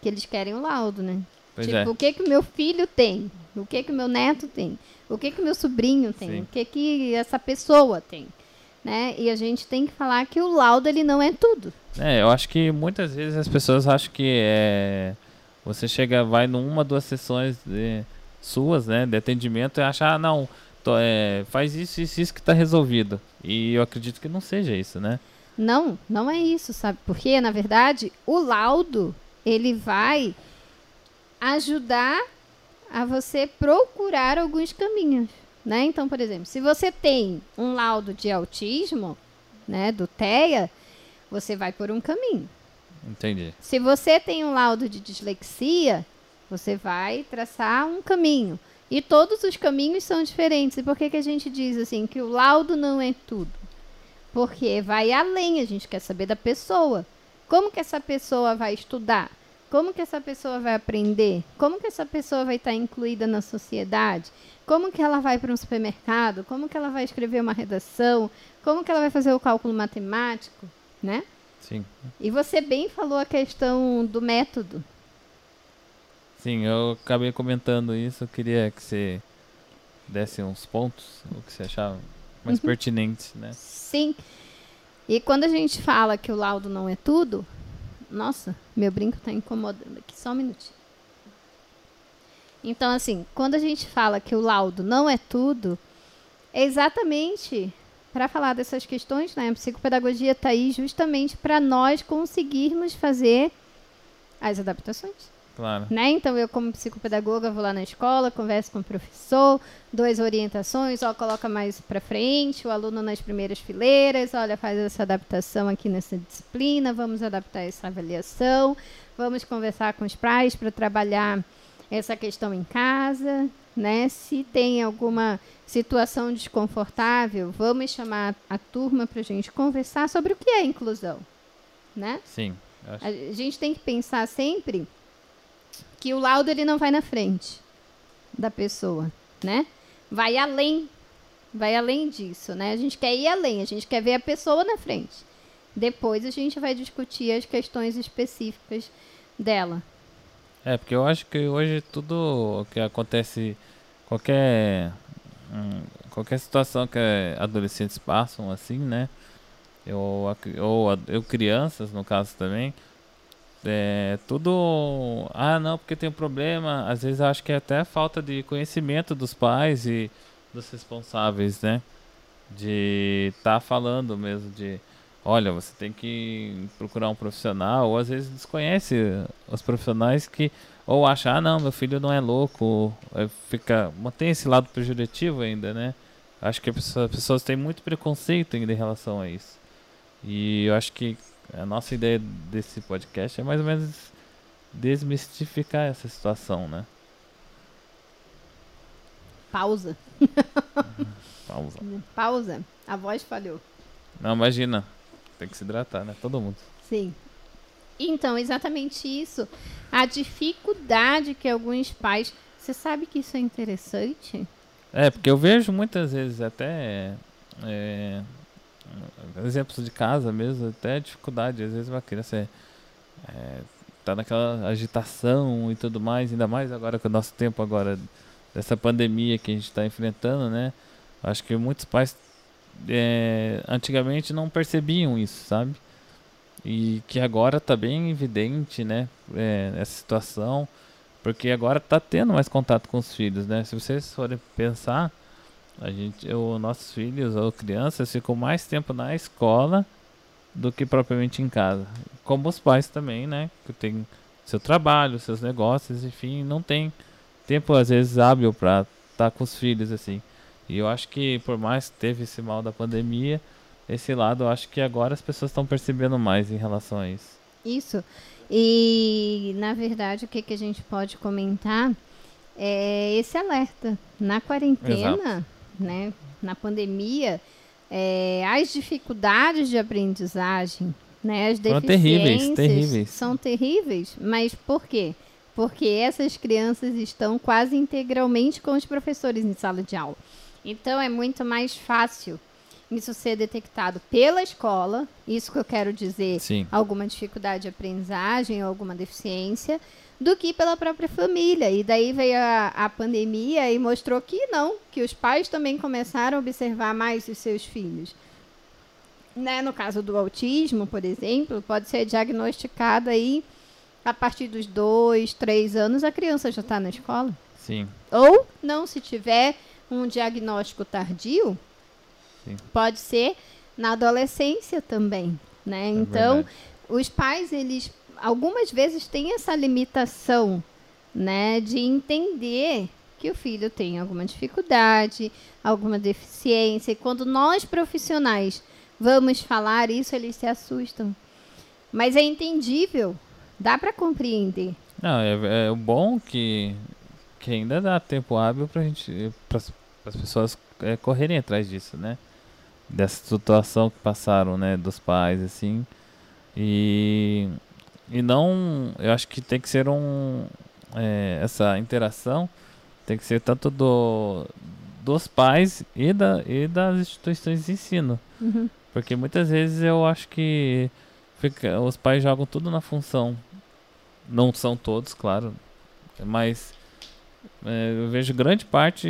que eles querem o laudo, né? Pois tipo, é. o que que o meu filho tem? O que que o meu neto tem? O que que o meu sobrinho tem? Sim. O que que essa pessoa tem? Né? E a gente tem que falar que o laudo ele não é tudo. É, eu acho que muitas vezes as pessoas acham que é, você chega, vai numa, duas sessões de suas, né, de atendimento e achar, ah, não, tô, é, faz isso, isso, isso que está resolvido. E eu acredito que não seja isso, né? Não, não é isso, sabe? Porque, na verdade, o laudo, ele vai ajudar a você procurar alguns caminhos, né? Então, por exemplo, se você tem um laudo de autismo, né, do TEA, você vai por um caminho. Entendi. Se você tem um laudo de dislexia, você vai traçar um caminho. E todos os caminhos são diferentes. E por que, que a gente diz assim que o laudo não é tudo? Porque vai além, a gente quer saber da pessoa. Como que essa pessoa vai estudar? Como que essa pessoa vai aprender? Como que essa pessoa vai estar incluída na sociedade? Como que ela vai para um supermercado? Como que ela vai escrever uma redação? Como que ela vai fazer o cálculo matemático, né? Sim. E você bem falou a questão do método, Sim, eu acabei comentando isso. Eu queria que você desse uns pontos, o que você achava mais uhum. pertinente, né? Sim. E quando a gente fala que o laudo não é tudo, nossa, meu brinco está incomodando aqui, só um minutinho. Então, assim, quando a gente fala que o laudo não é tudo, é exatamente para falar dessas questões, né? A psicopedagogia está aí justamente para nós conseguirmos fazer as adaptações Claro. Né? Então eu como psicopedagoga vou lá na escola, converso com o professor, dou as orientações, ó, coloca mais para frente, o aluno nas primeiras fileiras, olha, faz essa adaptação aqui nessa disciplina, vamos adaptar essa avaliação, vamos conversar com os pais para trabalhar essa questão em casa, né? Se tem alguma situação desconfortável, vamos chamar a turma para a gente conversar sobre o que é inclusão, né? Sim. acho- A gente tem que pensar sempre que o laudo ele não vai na frente da pessoa, né? Vai além, vai além disso, né? A gente quer ir além, a gente quer ver a pessoa na frente. Depois a gente vai discutir as questões específicas dela. É, porque eu acho que hoje tudo que acontece, qualquer, hum, qualquer situação que adolescentes passam, assim, né? Ou a- eu crianças, no caso também, é tudo. Ah, não, porque tem um problema. Às vezes eu acho que é até falta de conhecimento dos pais e dos responsáveis, né? De estar falando mesmo de. Olha, você tem que procurar um profissional, ou às vezes desconhece os profissionais que ou acha, ah não, meu filho não é louco, ou, fica, mantém esse lado pejorativo ainda, né? Acho que as pessoas têm muito preconceito ainda em relação a isso. E eu acho que a nossa ideia desse podcast é mais ou menos desmistificar essa situação, né? Pausa. Pausa. Pausa. A voz falhou. Não, imagina, tem que se hidratar, né? Todo mundo. Sim. Então, exatamente isso. A dificuldade que alguns pais. Você sabe que isso é interessante? É, porque eu vejo muitas vezes até é, exemplos de casa mesmo, até dificuldade. Às vezes uma criança é, tá naquela agitação e tudo mais, ainda mais agora com o nosso tempo agora dessa pandemia que a gente está enfrentando, né? Acho que muitos pais é, antigamente não percebiam isso, sabe? E que agora tá bem evidente, né? É, essa situação. Porque agora tá tendo mais contato com os filhos, né? Se vocês forem pensar, a gente, os nossos filhos ou crianças ficam mais tempo na escola do que propriamente em casa. Como os pais também, né? Que tem seu trabalho, seus negócios, enfim, não tem tempo às vezes hábil para estar com os filhos assim. E eu acho que por mais que teve esse mal da pandemia, esse lado eu acho que agora as pessoas estão percebendo mais em relação a isso. Isso. E, na verdade, o que, que a gente pode comentar é esse alerta. Na quarentena, né, na pandemia, é, as dificuldades de aprendizagem, né, as Foram deficiências terríveis, terríveis. são terríveis. Mas por quê? Porque essas crianças estão quase integralmente com os professores em sala de aula. Então, é muito mais fácil isso ser detectado pela escola, isso que eu quero dizer, Sim. alguma dificuldade de aprendizagem alguma deficiência, do que pela própria família. E daí veio a, a pandemia e mostrou que não, que os pais também começaram a observar mais os seus filhos. Né? No caso do autismo, por exemplo, pode ser diagnosticado aí a partir dos dois, três anos, a criança já está na escola. Sim. Ou não, se tiver um diagnóstico tardio, Sim. pode ser na adolescência também, né? É então, verdade. os pais, eles algumas vezes têm essa limitação, né, de entender que o filho tem alguma dificuldade, alguma deficiência, e quando nós profissionais vamos falar isso, eles se assustam. Mas é entendível, dá para compreender. Não, é, é bom que, que ainda dá tempo hábil pra gente, para as pessoas é, correrem atrás disso, né? Dessa situação que passaram, né, dos pais, assim. E, e não, eu acho que tem que ser um, é, essa interação tem que ser tanto do, dos pais e, da, e das instituições de ensino. Uhum. Porque muitas vezes eu acho que fica- os pais jogam tudo na função. Não são todos, claro. Mas é, eu vejo grande parte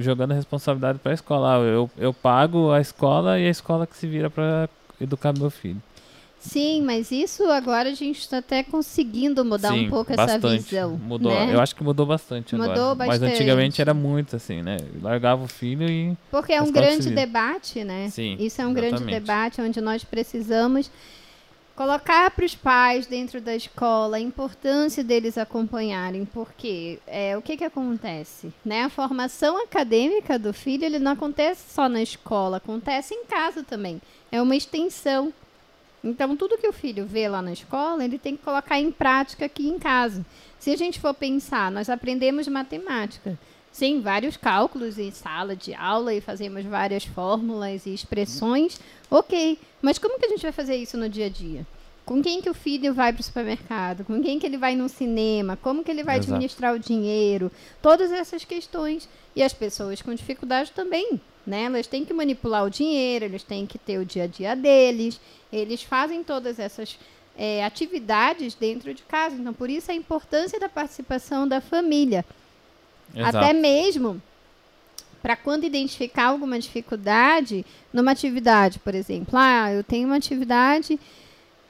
jogando a responsabilidade para a escola. Eu, eu pago a escola e a escola que se vira para educar meu filho. Sim, mas isso agora a gente está até conseguindo mudar um Sim, pouco bastante. essa visão. Mudou. né? Eu acho que mudou bastante Mudou agora. Mas bastante. antigamente era muito assim, né? Largava o filho e. Porque é um grande civil. debate, né? Sim, Isso é um grande exatamente. debate onde nós precisamos Colocar para os pais dentro da escola a importância deles acompanharem, porque é, o que, que acontece? Né? A formação acadêmica do filho ele não acontece só na escola, acontece em casa também. É uma extensão. Então, tudo que o filho vê lá na escola, ele tem que colocar em prática aqui em casa. Se a gente for pensar, nós aprendemos matemática. Sim, vários cálculos em sala de aula e fazemos várias fórmulas e expressões. Ok, mas como que a gente vai fazer isso no dia a dia? Com quem que o filho vai para o supermercado? Com quem que ele vai no cinema? Como que ele vai Exato. administrar o dinheiro? Todas essas questões. E as pessoas com dificuldade também, né? Elas têm que manipular o dinheiro, eles têm que ter o dia a dia deles. Eles fazem todas essas é, atividades dentro de casa. Então, por isso a importância da participação da família. Exato. Até mesmo para quando identificar alguma dificuldade numa atividade, por exemplo. Ah, eu tenho uma atividade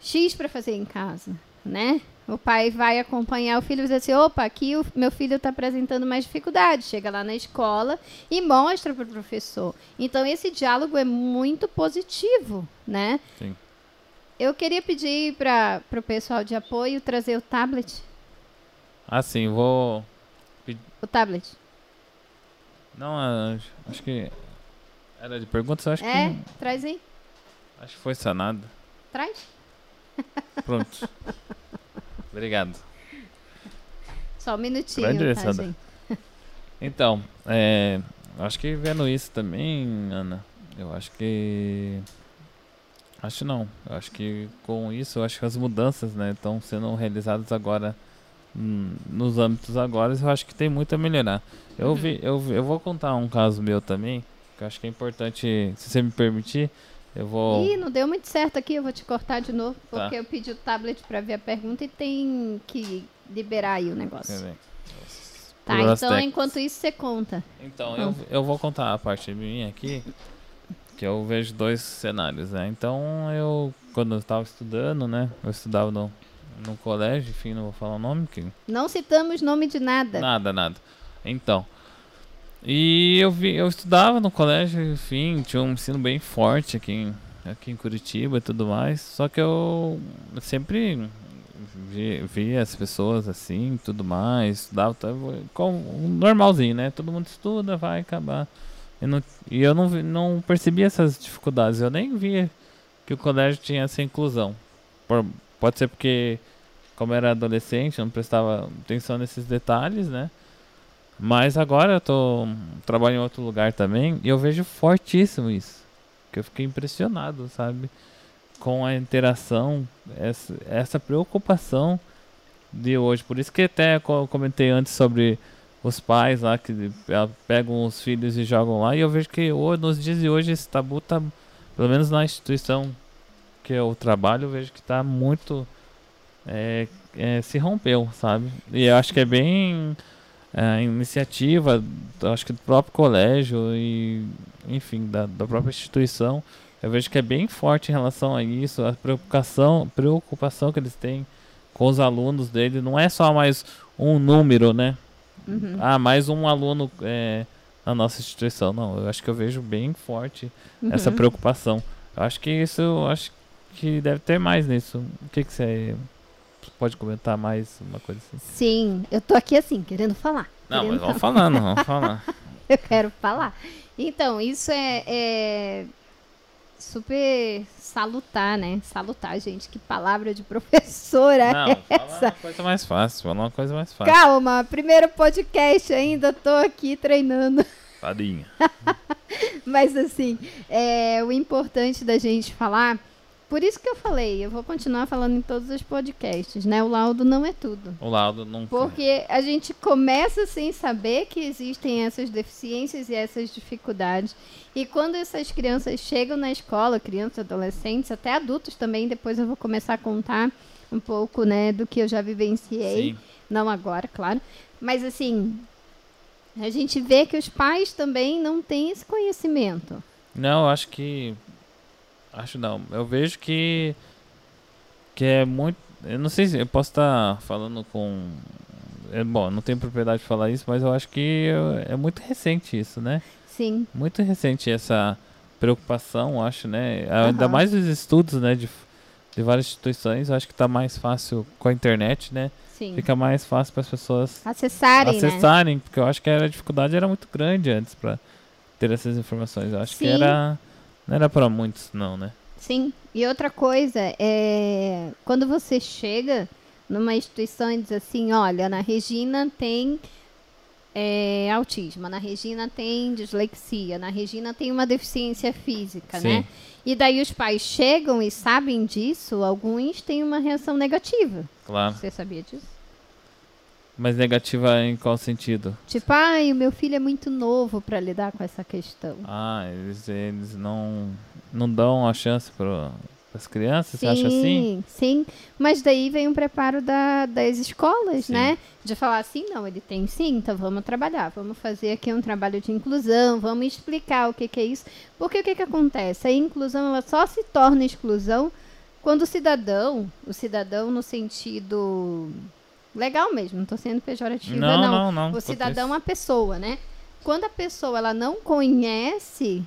X para fazer em casa, né? O pai vai acompanhar o filho e diz assim: opa, aqui o meu filho está apresentando mais dificuldade. Chega lá na escola e mostra para o professor. Então, esse diálogo é muito positivo, né? Sim. Eu queria pedir para o pessoal de apoio trazer o tablet. Assim, vou. O tablet. Não, acho, que. Era de perguntas, acho é, que. traz aí. Acho que foi sanado. Traz. Pronto. Obrigado. Só um minutinho, Grande tá, gente? Então, é, acho que vendo isso também, Ana, eu acho que. Acho não. Eu acho que com isso, eu acho que as mudanças, né, estão sendo realizadas agora hum, nos âmbitos agora, eu acho que tem muito a melhorar. Eu Uhum. vi, eu, vi- eu vou contar um caso meu também, que eu acho que é importante, se você me permitir, eu vou. Ih, não deu muito certo aqui, eu vou te cortar de novo, Tá. porque eu pedi o tablet para ver a pergunta e tem que liberar aí o negócio. ver? Tá, Problemas então enquanto isso você conta. Então, eu, eu vou contar a parte minha aqui, que eu vejo dois cenários, né? Então, eu, quando eu estava estudando, né? Eu estudava no, no colégio, enfim, não vou falar o nome, que Não citamos nome de nada. nada, nada. Então, e eu, vi, eu estudava no colégio, enfim, tinha um ensino bem forte aqui em, aqui em Curitiba e tudo mais, só que eu sempre vi, vi as pessoas assim, tudo mais, estudava, tava, com, normalzinho, né? Todo mundo estuda, vai acabar. E, não, e eu não, não percebi essas dificuldades, eu nem via que o colégio tinha essa inclusão. Por- pode ser porque, como era adolescente, eu não prestava atenção nesses detalhes, né? Mas agora eu tô trabalhando em outro lugar também e eu vejo fortíssimo isso. Que eu fiquei impressionado, sabe? Com a interação, essa, essa preocupação de hoje. Por isso que até eu comentei antes sobre os pais lá que ah, pegam os filhos e jogam lá. E eu vejo que hoje, nos dias de hoje esse tabu tá, pelo menos na instituição que eu trabalho, eu vejo que tá muito. é, é, se rompeu, sabe? E eu acho que é bem é, iniciativa, acho que do próprio colégio e, enfim, da, da própria instituição. Eu vejo que é bem forte em relação a isso, a preocupação, preocupação que eles têm com os alunos dele. Não é só mais um número, né? Uhum. Ah, mais um aluno é, na nossa instituição. Não, eu acho que eu vejo bem forte essa Uhum. preocupação. Eu acho que isso, eu acho que deve ter mais nisso. O que, que você pode comentar mais, uma coisa assim? Sim, eu tô aqui assim, querendo falar. Não, querendo mas vamos falando, vamos falar. Eu quero falar. Então, isso é, é super salutar, né? Salutar, gente. Que palavra de professora Não, é fala essa? uma coisa mais fácil, fala uma coisa mais fácil. Calma, primeiro podcast ainda, tô aqui treinando. Tadinha. Mas assim, é, o importante da gente falar, por isso que eu falei, eu vou continuar falando em todos os podcasts, né? O laudo não é tudo. O laudo não. Porque a gente começa sem saber que existem essas deficiências e essas dificuldades. E quando essas crianças chegam na escola, crianças, adolescentes, até adultos também, depois eu vou começar a contar um pouco, né, do que eu já vivenciei. Sim. Não agora, claro. Mas assim, a gente vê que os pais também não têm esse conhecimento. Não, acho que. Acho não. Eu vejo que. Que é muito. Eu não sei se eu posso estar falando com. É, bom, não tenho propriedade de falar isso, mas eu acho que é muito recente isso, né? Sim. Muito recente essa preocupação, acho, né? Ainda Aham. mais os estudos, né? De, de várias instituições. Eu acho que está mais fácil com a internet, né? Sim. Fica mais fácil para as pessoas Acessarem, né? acessarem, porque eu acho que a dificuldade era muito grande antes para ter essas informações. Eu acho que Sim. era não era para muitos, não, né? Sim. E outra coisa, é quando você chega numa instituição e diz assim, olha, na Regina tem é, autismo, na Regina tem dislexia, na Regina tem uma deficiência física, Sim. né? E daí os pais chegam e sabem disso, alguns têm uma reação negativa. Claro. Você sabia disso? Mas negativa em qual sentido? Tipo, ai, o meu filho é muito novo para lidar com essa questão. Ah, eles, eles não não dão a chance para as crianças, você acha assim? Sim, mas daí vem um preparo da, das escolas, Sim. né? De falar assim, não, ele tem sim, então vamos trabalhar, vamos fazer aqui um trabalho de inclusão, vamos explicar o que, que é isso. Porque o que, que acontece? A inclusão ela só se torna exclusão quando o cidadão, o cidadão no sentido legal mesmo, não estou sendo pejorativa, Não, não. não, não. O cidadão é uma pessoa, né? Quando a pessoa ela não conhece,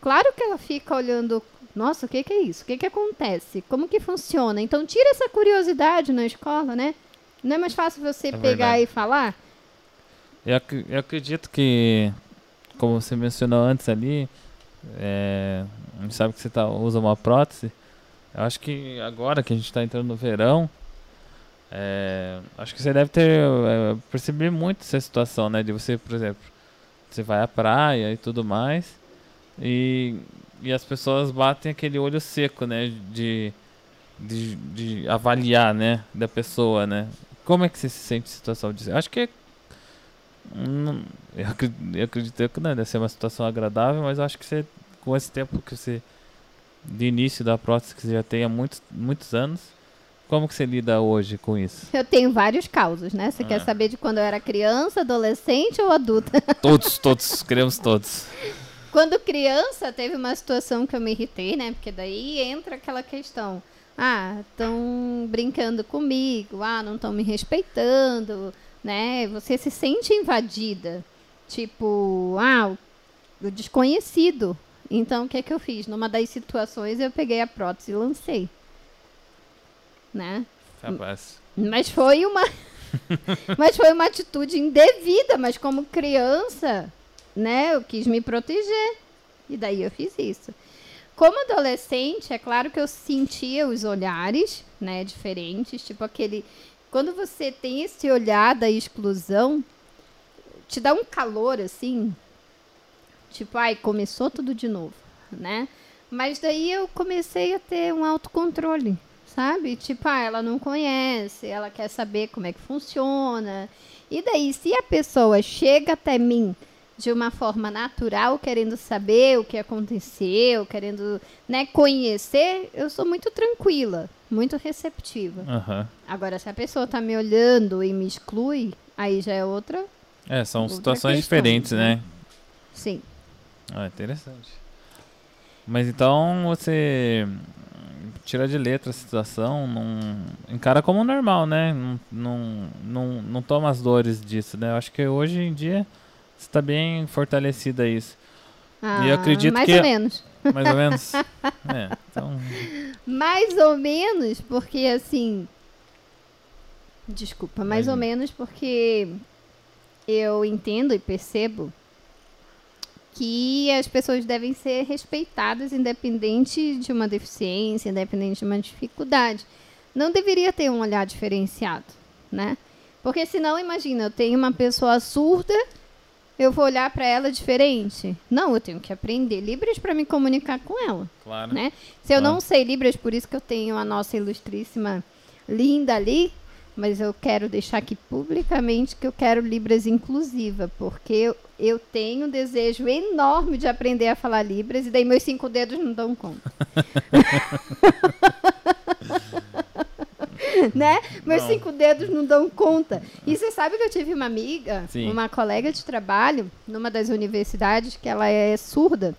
claro que ela fica olhando, nossa, o que, que é isso? O que, que acontece? Como que funciona? Então tira essa curiosidade na escola, né? Não é mais fácil você É pegar verdade. e falar? Eu, ac- eu acredito que, como você mencionou antes ali, é, a gente sabe que você tá, usa uma prótese. Eu acho que agora que a gente está entrando no verão, é, acho que você deve ter é, perceber muito essa situação, né? De você, por exemplo, você vai à praia e tudo mais, e, e as pessoas batem aquele olho seco, né? De, de, de avaliar, né? Da pessoa, né? Como é que você se sente em situação disso? Acho que Hum, eu acredito, eu acredito que não deve ser uma situação agradável, mas acho que você, com esse tempo que você, de início da prótese, que você já tem há muitos, muitos anos, como que você lida hoje com isso? Eu tenho vários causos, né? Você quer Ah. saber de quando eu era criança, adolescente ou adulta? Todos, todos, queremos todos. Quando criança, teve uma situação que eu me irritei, né? Porque daí entra aquela questão. Ah, estão brincando comigo. Ah, não estão me respeitando, né? Você se sente invadida. Tipo, ah, o- o desconhecido. Então, o que é que eu fiz? Numa das situações, eu peguei a prótese e lancei. Né? Rapaz. Mas foi uma Mas foi uma atitude indevida, mas como criança, né, eu quis me proteger. E daí eu fiz isso. Como adolescente, é claro que eu sentia os olhares, né, diferentes, tipo aquele quando você tem esse olhar da exclusão, te dá um calor assim, tipo, ai, começou tudo de novo, né? Mas daí eu comecei a ter um autocontrole, sabe? Tipo, ah, ela não conhece, ela quer saber como é que funciona. E daí, se a pessoa chega até mim de uma forma natural, querendo saber o que aconteceu, querendo, né, conhecer, eu sou muito tranquila, muito receptiva. Aham. Agora, se a pessoa tá me olhando e me exclui, aí já é outra. É, são Outra situações questão, diferentes, né? né? Sim. Ah, interessante. Mas então você tira de letra a situação, não encara como normal, né? Não, não, não, não toma as dores disso, né? Eu acho que hoje em dia está bem fortalecida isso. Ah, E eu acredito mais que- ou menos. Mais ou menos. é, então. Mais ou menos, porque assim. Desculpa, mais ou Imagina. menos porque eu entendo e percebo que as pessoas devem ser respeitadas independente de uma deficiência, independente de uma dificuldade. Não deveria ter um olhar diferenciado, né? Porque senão, imagina, eu tenho uma pessoa surda, eu vou olhar para ela diferente. Não, eu tenho que aprender Libras para me comunicar com ela Claro. né? Se eu Claro. não sei Libras, por isso que eu tenho a nossa ilustríssima linda ali, mas eu quero deixar aqui publicamente que eu quero Libras inclusiva, porque eu, tenho um desejo enorme de aprender a falar Libras e daí meus cinco dedos não dão conta. né? Meus Não. cinco dedos não dão conta. E você sabe que eu tive uma amiga, Sim. uma colega de trabalho, numa das universidades, que ela é surda.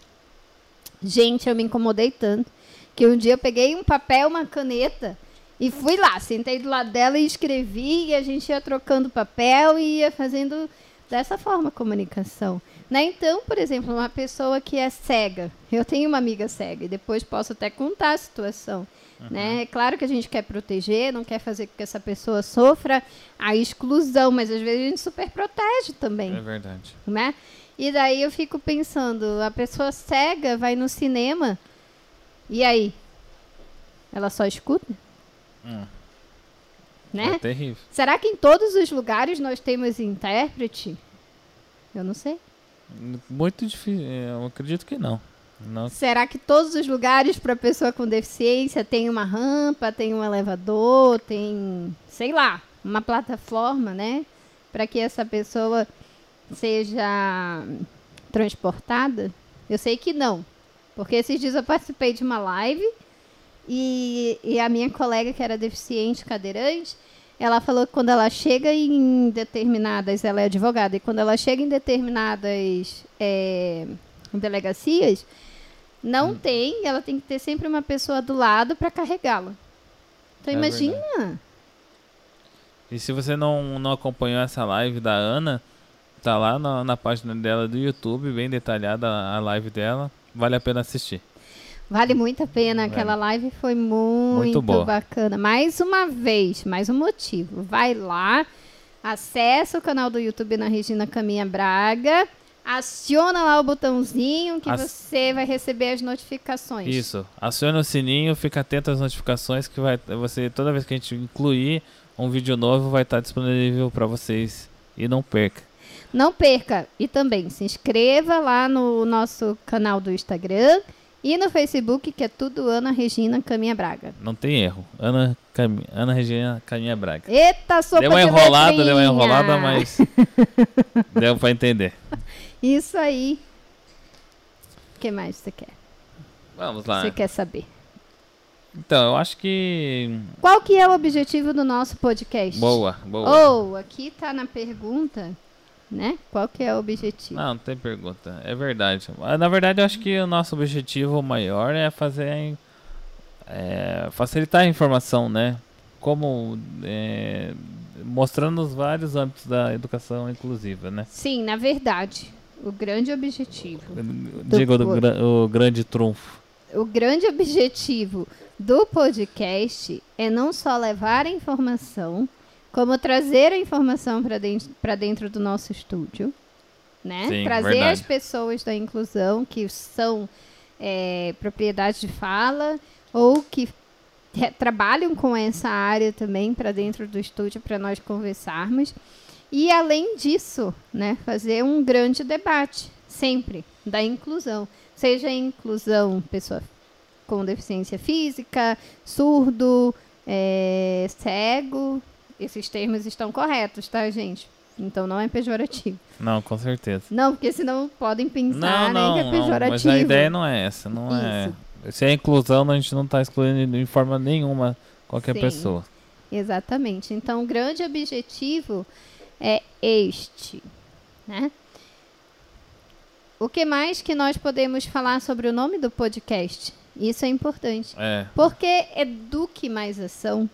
Gente, eu me incomodei tanto que um dia eu peguei um papel, uma caneta e fui lá, sentei do lado dela e escrevi e a gente ia trocando papel e ia fazendo dessa forma a comunicação. Né? Então, por exemplo, uma pessoa que é cega, eu tenho uma amiga cega e depois posso até contar a situação. Né? É claro que a gente quer proteger, não quer fazer com que essa pessoa sofra a exclusão, mas às vezes a gente super protege também. É verdade. Né? E daí eu fico pensando, a pessoa cega vai no cinema e aí? Ela só escuta? Hum, Né? É terrível. Será que em todos os lugares nós temos intérprete? Eu não sei. Muito difícil. Eu acredito que não. Não. Será que todos os lugares para pessoa com deficiência tem uma rampa, tem um elevador, tem, sei lá, uma plataforma, né? Para que essa pessoa seja transportada? Eu sei que não. Porque esses dias eu participei de uma live e, e a minha colega, que era deficiente, cadeirante, ela falou que quando ela chega em determinadas, ela é advogada, e quando ela chega em determinadas é, delegacias, não Hum. tem, ela tem que ter sempre uma pessoa do lado para carregá-la. Então É imagina. E se você não, não acompanhou essa live da Ana, tá lá na, na página dela do YouTube, bem detalhada a live dela. Vale a pena assistir. Vale muito a pena. Aquela live foi muito, Muito bacana. Mais uma vez, mais um motivo. Vai lá, acessa o canal do YouTube na Regina Caminha Braga, aciona lá o botãozinho que Ac- você vai receber as notificações. Isso. Aciona o sininho, fica atento às notificações que vai você toda vez que a gente incluir um vídeo novo vai estar disponível para vocês e não perca. Não perca. E também se inscreva lá no nosso canal do Instagram e no Facebook, que é tudo Ana Regina Caminha Braga. Não tem erro. Ana Cami... Ana Regina Caminha Braga. Eita, sopa Deu uma de enrolada, deu uma letrinha. enrolada, mas deu para entender. Isso aí. O que mais você quer? Vamos lá. Você quer saber? Então, eu acho que Qual que é o objetivo do nosso podcast? boa, boa. Ou, aqui tá na pergunta, né? Qual que é o objetivo? Não, não tem pergunta. É verdade. Ah, Na verdade, eu acho que o nosso objetivo maior é fazer é, facilitar a informação, né? Como é, mostrando os vários âmbitos da educação inclusiva, né? Sim, na verdade, o grande objetivo. Digo do gra- o grande trunfo. O grande objetivo do podcast é não só levar a informação, como trazer a informação para dentro, pra dentro do nosso estúdio, né? Sim, trazer verdade. as pessoas da inclusão que são é, propriedade de fala ou que trabalham com essa área também para dentro do estúdio para nós conversarmos. E além disso, né, fazer um grande debate sempre da inclusão, seja a inclusão pessoa com deficiência física, surdo, é, cego, esses termos estão corretos, tá, gente? Então não é pejorativo. Não, com certeza. Não, porque senão podem Não, pensar né, não, que é não, pejorativo. mas a ideia não é essa, não é. Se é inclusão, a gente não está excluindo de forma nenhuma qualquer Sim. pessoa. Exatamente. Então, o grande objetivo é este, né? O que mais que nós podemos falar sobre o nome do podcast? Isso é importante. É. Porque eduque mais ação.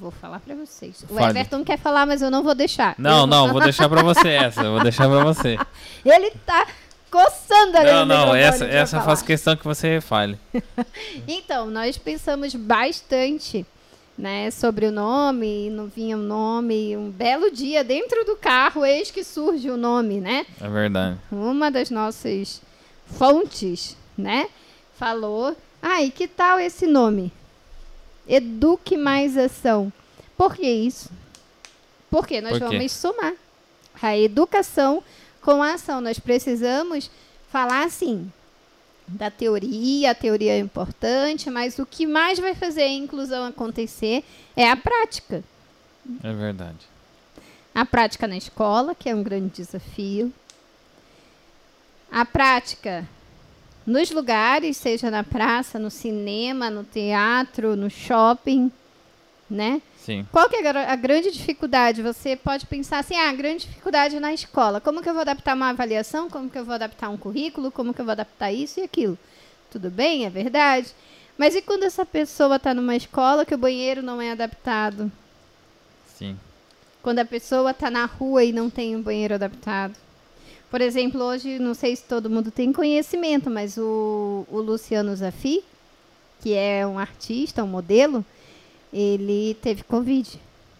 Vou falar pra vocês. O Fale. Everton quer falar, mas eu não vou deixar. Não, Eu- não, vou deixar pra você essa, vou deixar pra você. Ele tá coçando ali Não, não, essa, essa eu faço questão que você fale. Então, nós pensamos bastante né, sobre o nome, não vinha o nome. Um belo dia dentro do carro, eis que surge o nome, né? É verdade. Uma das nossas fontes, né, falou: "Ah, e que tal esse nome? Eduque mais ação". Por que isso? Porque nós Por vamos somar a educação com a ação. Nós precisamos falar assim da teoria, a teoria é importante, mas o que mais vai fazer a inclusão acontecer é a prática. É verdade. A prática na escola, que é um grande desafio. A prática nos lugares, seja na praça, no cinema, no teatro, no shopping, né? Sim. Qual que é a gra- a grande dificuldade? Você pode pensar assim, ah, a grande dificuldade na escola. Como que eu vou adaptar uma avaliação? Como que eu vou adaptar um currículo? Como que eu vou adaptar isso e aquilo? Tudo bem, é verdade. Mas e quando essa pessoa está numa escola que o banheiro não é adaptado? Sim. Quando a pessoa está na rua e não tem um banheiro adaptado? Por exemplo, hoje, não sei se todo mundo tem conhecimento, mas o, o Luciano Zafi, que é um artista, um modelo, ele teve Covid.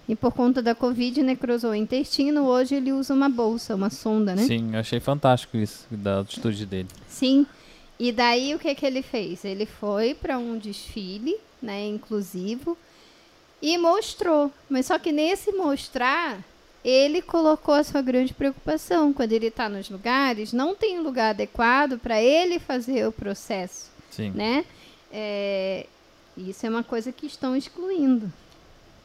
E por conta da Covid, necrosou o intestino. Hoje ele usa uma bolsa, uma sonda, né? Sim, eu achei fantástico isso, da atitude dele. Sim. E daí o que, que ele fez? Ele foi para um desfile, né, inclusivo, e mostrou. Mas só que nesse mostrar, ele colocou a sua grande preocupação. Quando ele está nos lugares, não tem lugar adequado para ele fazer o processo. Sim. Né? É, isso é uma coisa que estão excluindo.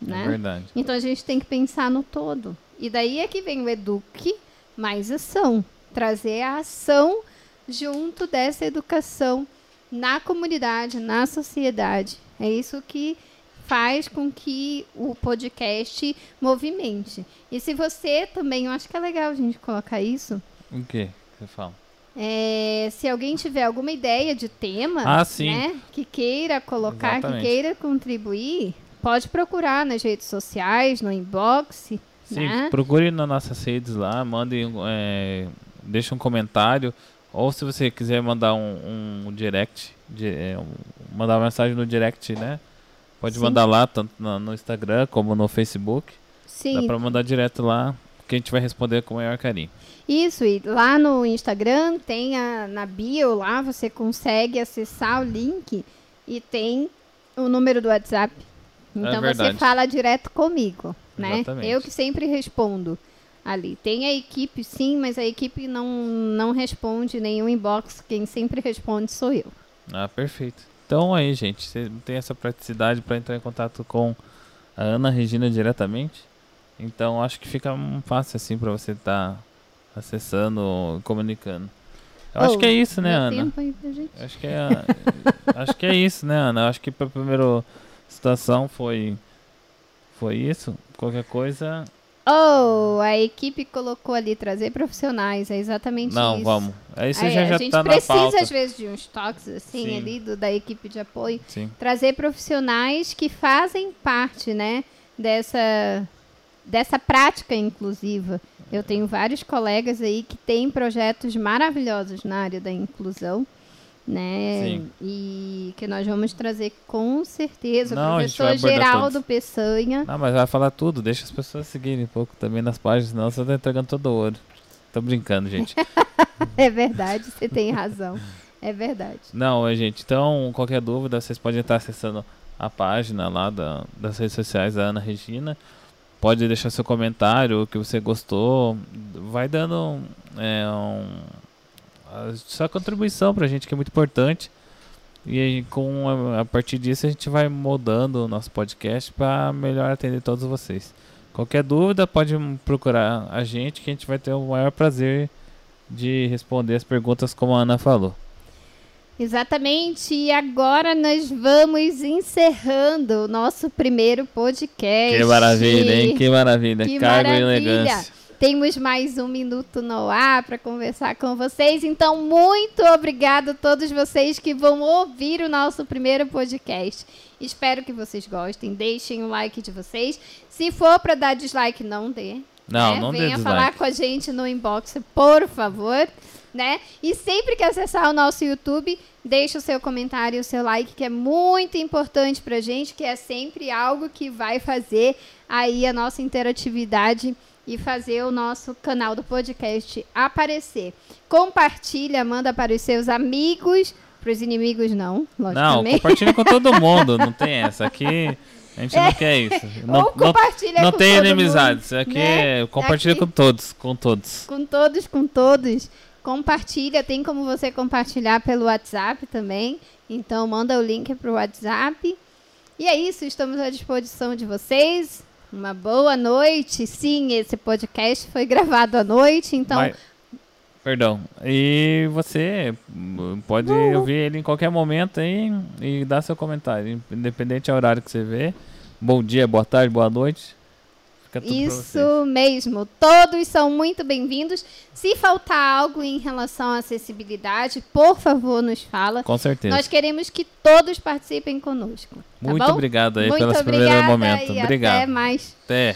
É Né? verdade. Então a gente tem que pensar no todo. E daí é que vem o eduque mais ação. Trazer a ação junto dessa educação na comunidade, na sociedade. É isso que faz com que o podcast movimente. E se você também, eu acho que é legal a gente colocar isso. O que você fala? É, se alguém tiver alguma ideia de tema, Ah, né, que queira colocar, Exatamente. que queira contribuir, pode procurar nas redes sociais, no inbox, Sim, né? procure nas nossas redes lá, mande, é, deixa um comentário. Ou se você quiser mandar um, um direct, de- é, um- mandar uma mensagem no direct, né? Pode Sim. mandar lá, tanto no Instagram como no Facebook. Dá Sim, pra mandar direto lá, que a gente vai responder com o maior carinho. isso. E lá no Instagram tem a, na bio lá, você consegue acessar o link e tem o número do WhatsApp. Então você É verdade. fala direto comigo, né? Exatamente. Eu que sempre respondo ali. Tem a equipe sim, mas a equipe não, não responde nenhum inbox. Quem sempre responde sou eu. Ah, perfeito. Então aí, gente, você tem essa praticidade para entrar em contato com a Ana Regina diretamente. Então acho que fica fácil assim para você estar acessando, comunicando. Eu acho Oh, que é isso, né, Ana? tempo aí pra gente. Acho que é, acho que é isso, né, Ana? Acho que para primeira situação foi foi isso. Qualquer coisa, Oh, a equipe colocou ali trazer profissionais, é exatamente não, isso. vamos. Aí você Aí, já a já gente tá precisa, às vezes, de uns toques assim Sim. ali do, da equipe de apoio. Sim. Trazer profissionais que fazem parte, né, dessa, dessa prática inclusiva. Eu tenho vários colegas aí que têm projetos maravilhosos na área da inclusão. Né? Sim. E que nós vamos trazer com certeza. Não, o professor Geraldo todos. Peçanha. Não, mas vai falar tudo, deixa as pessoas seguirem um pouco também nas páginas, senão você tá entregando todo o ouro. Tô brincando, gente. É verdade, você tem razão. É verdade. Não, é, gente, então, qualquer dúvida, vocês podem estar acessando a página lá da, das redes sociais da Ana Regina. Pode deixar seu comentário, o que você gostou. Vai dando é, um, a sua contribuição pra gente, que é muito importante. E aí, com a, a partir disso a gente vai moldando o nosso podcast para melhor atender todos vocês. Qualquer dúvida, pode procurar a gente, que a gente vai ter o maior prazer de responder as perguntas como a Ana falou. Exatamente. E agora nós vamos encerrando o nosso primeiro podcast. Que maravilha, hein? Que maravilha. Que Cargo e maravilha. elegância. Temos mais um minuto no ar para conversar com vocês. Então, muito obrigado a todos vocês que vão ouvir o nosso primeiro podcast. Espero que vocês gostem. Deixem o like de vocês. Se for para dar dislike, não dê. Não, né? não dê Venha dislike. falar com a gente no inbox, por favor. Né? E sempre que acessar o nosso YouTube, deixe o seu comentário e o seu like, que é muito importante pra gente, que é sempre algo que vai fazer aí a nossa interatividade e fazer o nosso canal do podcast aparecer. Compartilha, manda para os seus amigos, para os inimigos não, Não, logicamente. compartilha com todo mundo. Não tem essa. Aqui a gente não quer isso. Não, Ou não, compartilha não com tem todo inimizades. Aqui né? é compartilha Aqui- com todos. Com todos. Com todos, com todos. Compartilha, tem como você compartilhar pelo WhatsApp também. Então manda o link pro WhatsApp. E é isso, estamos à disposição de vocês. Uma boa noite. Sim, esse podcast foi gravado à noite, então Mas- Perdão. E você pode ouvir ele em qualquer momento aí e dar seu comentário. Independente do horário que você vê. Bom dia, boa tarde, boa noite. Fica tudo. Isso mesmo, todos são muito bem-vindos. Se faltar algo em relação à acessibilidade, por favor, nos fala. Com certeza. Nós queremos que todos participem conosco. Tá Muito bom? obrigado aí Muito pelo obrigada primeiro momento. e Obrigado. até mais. Até.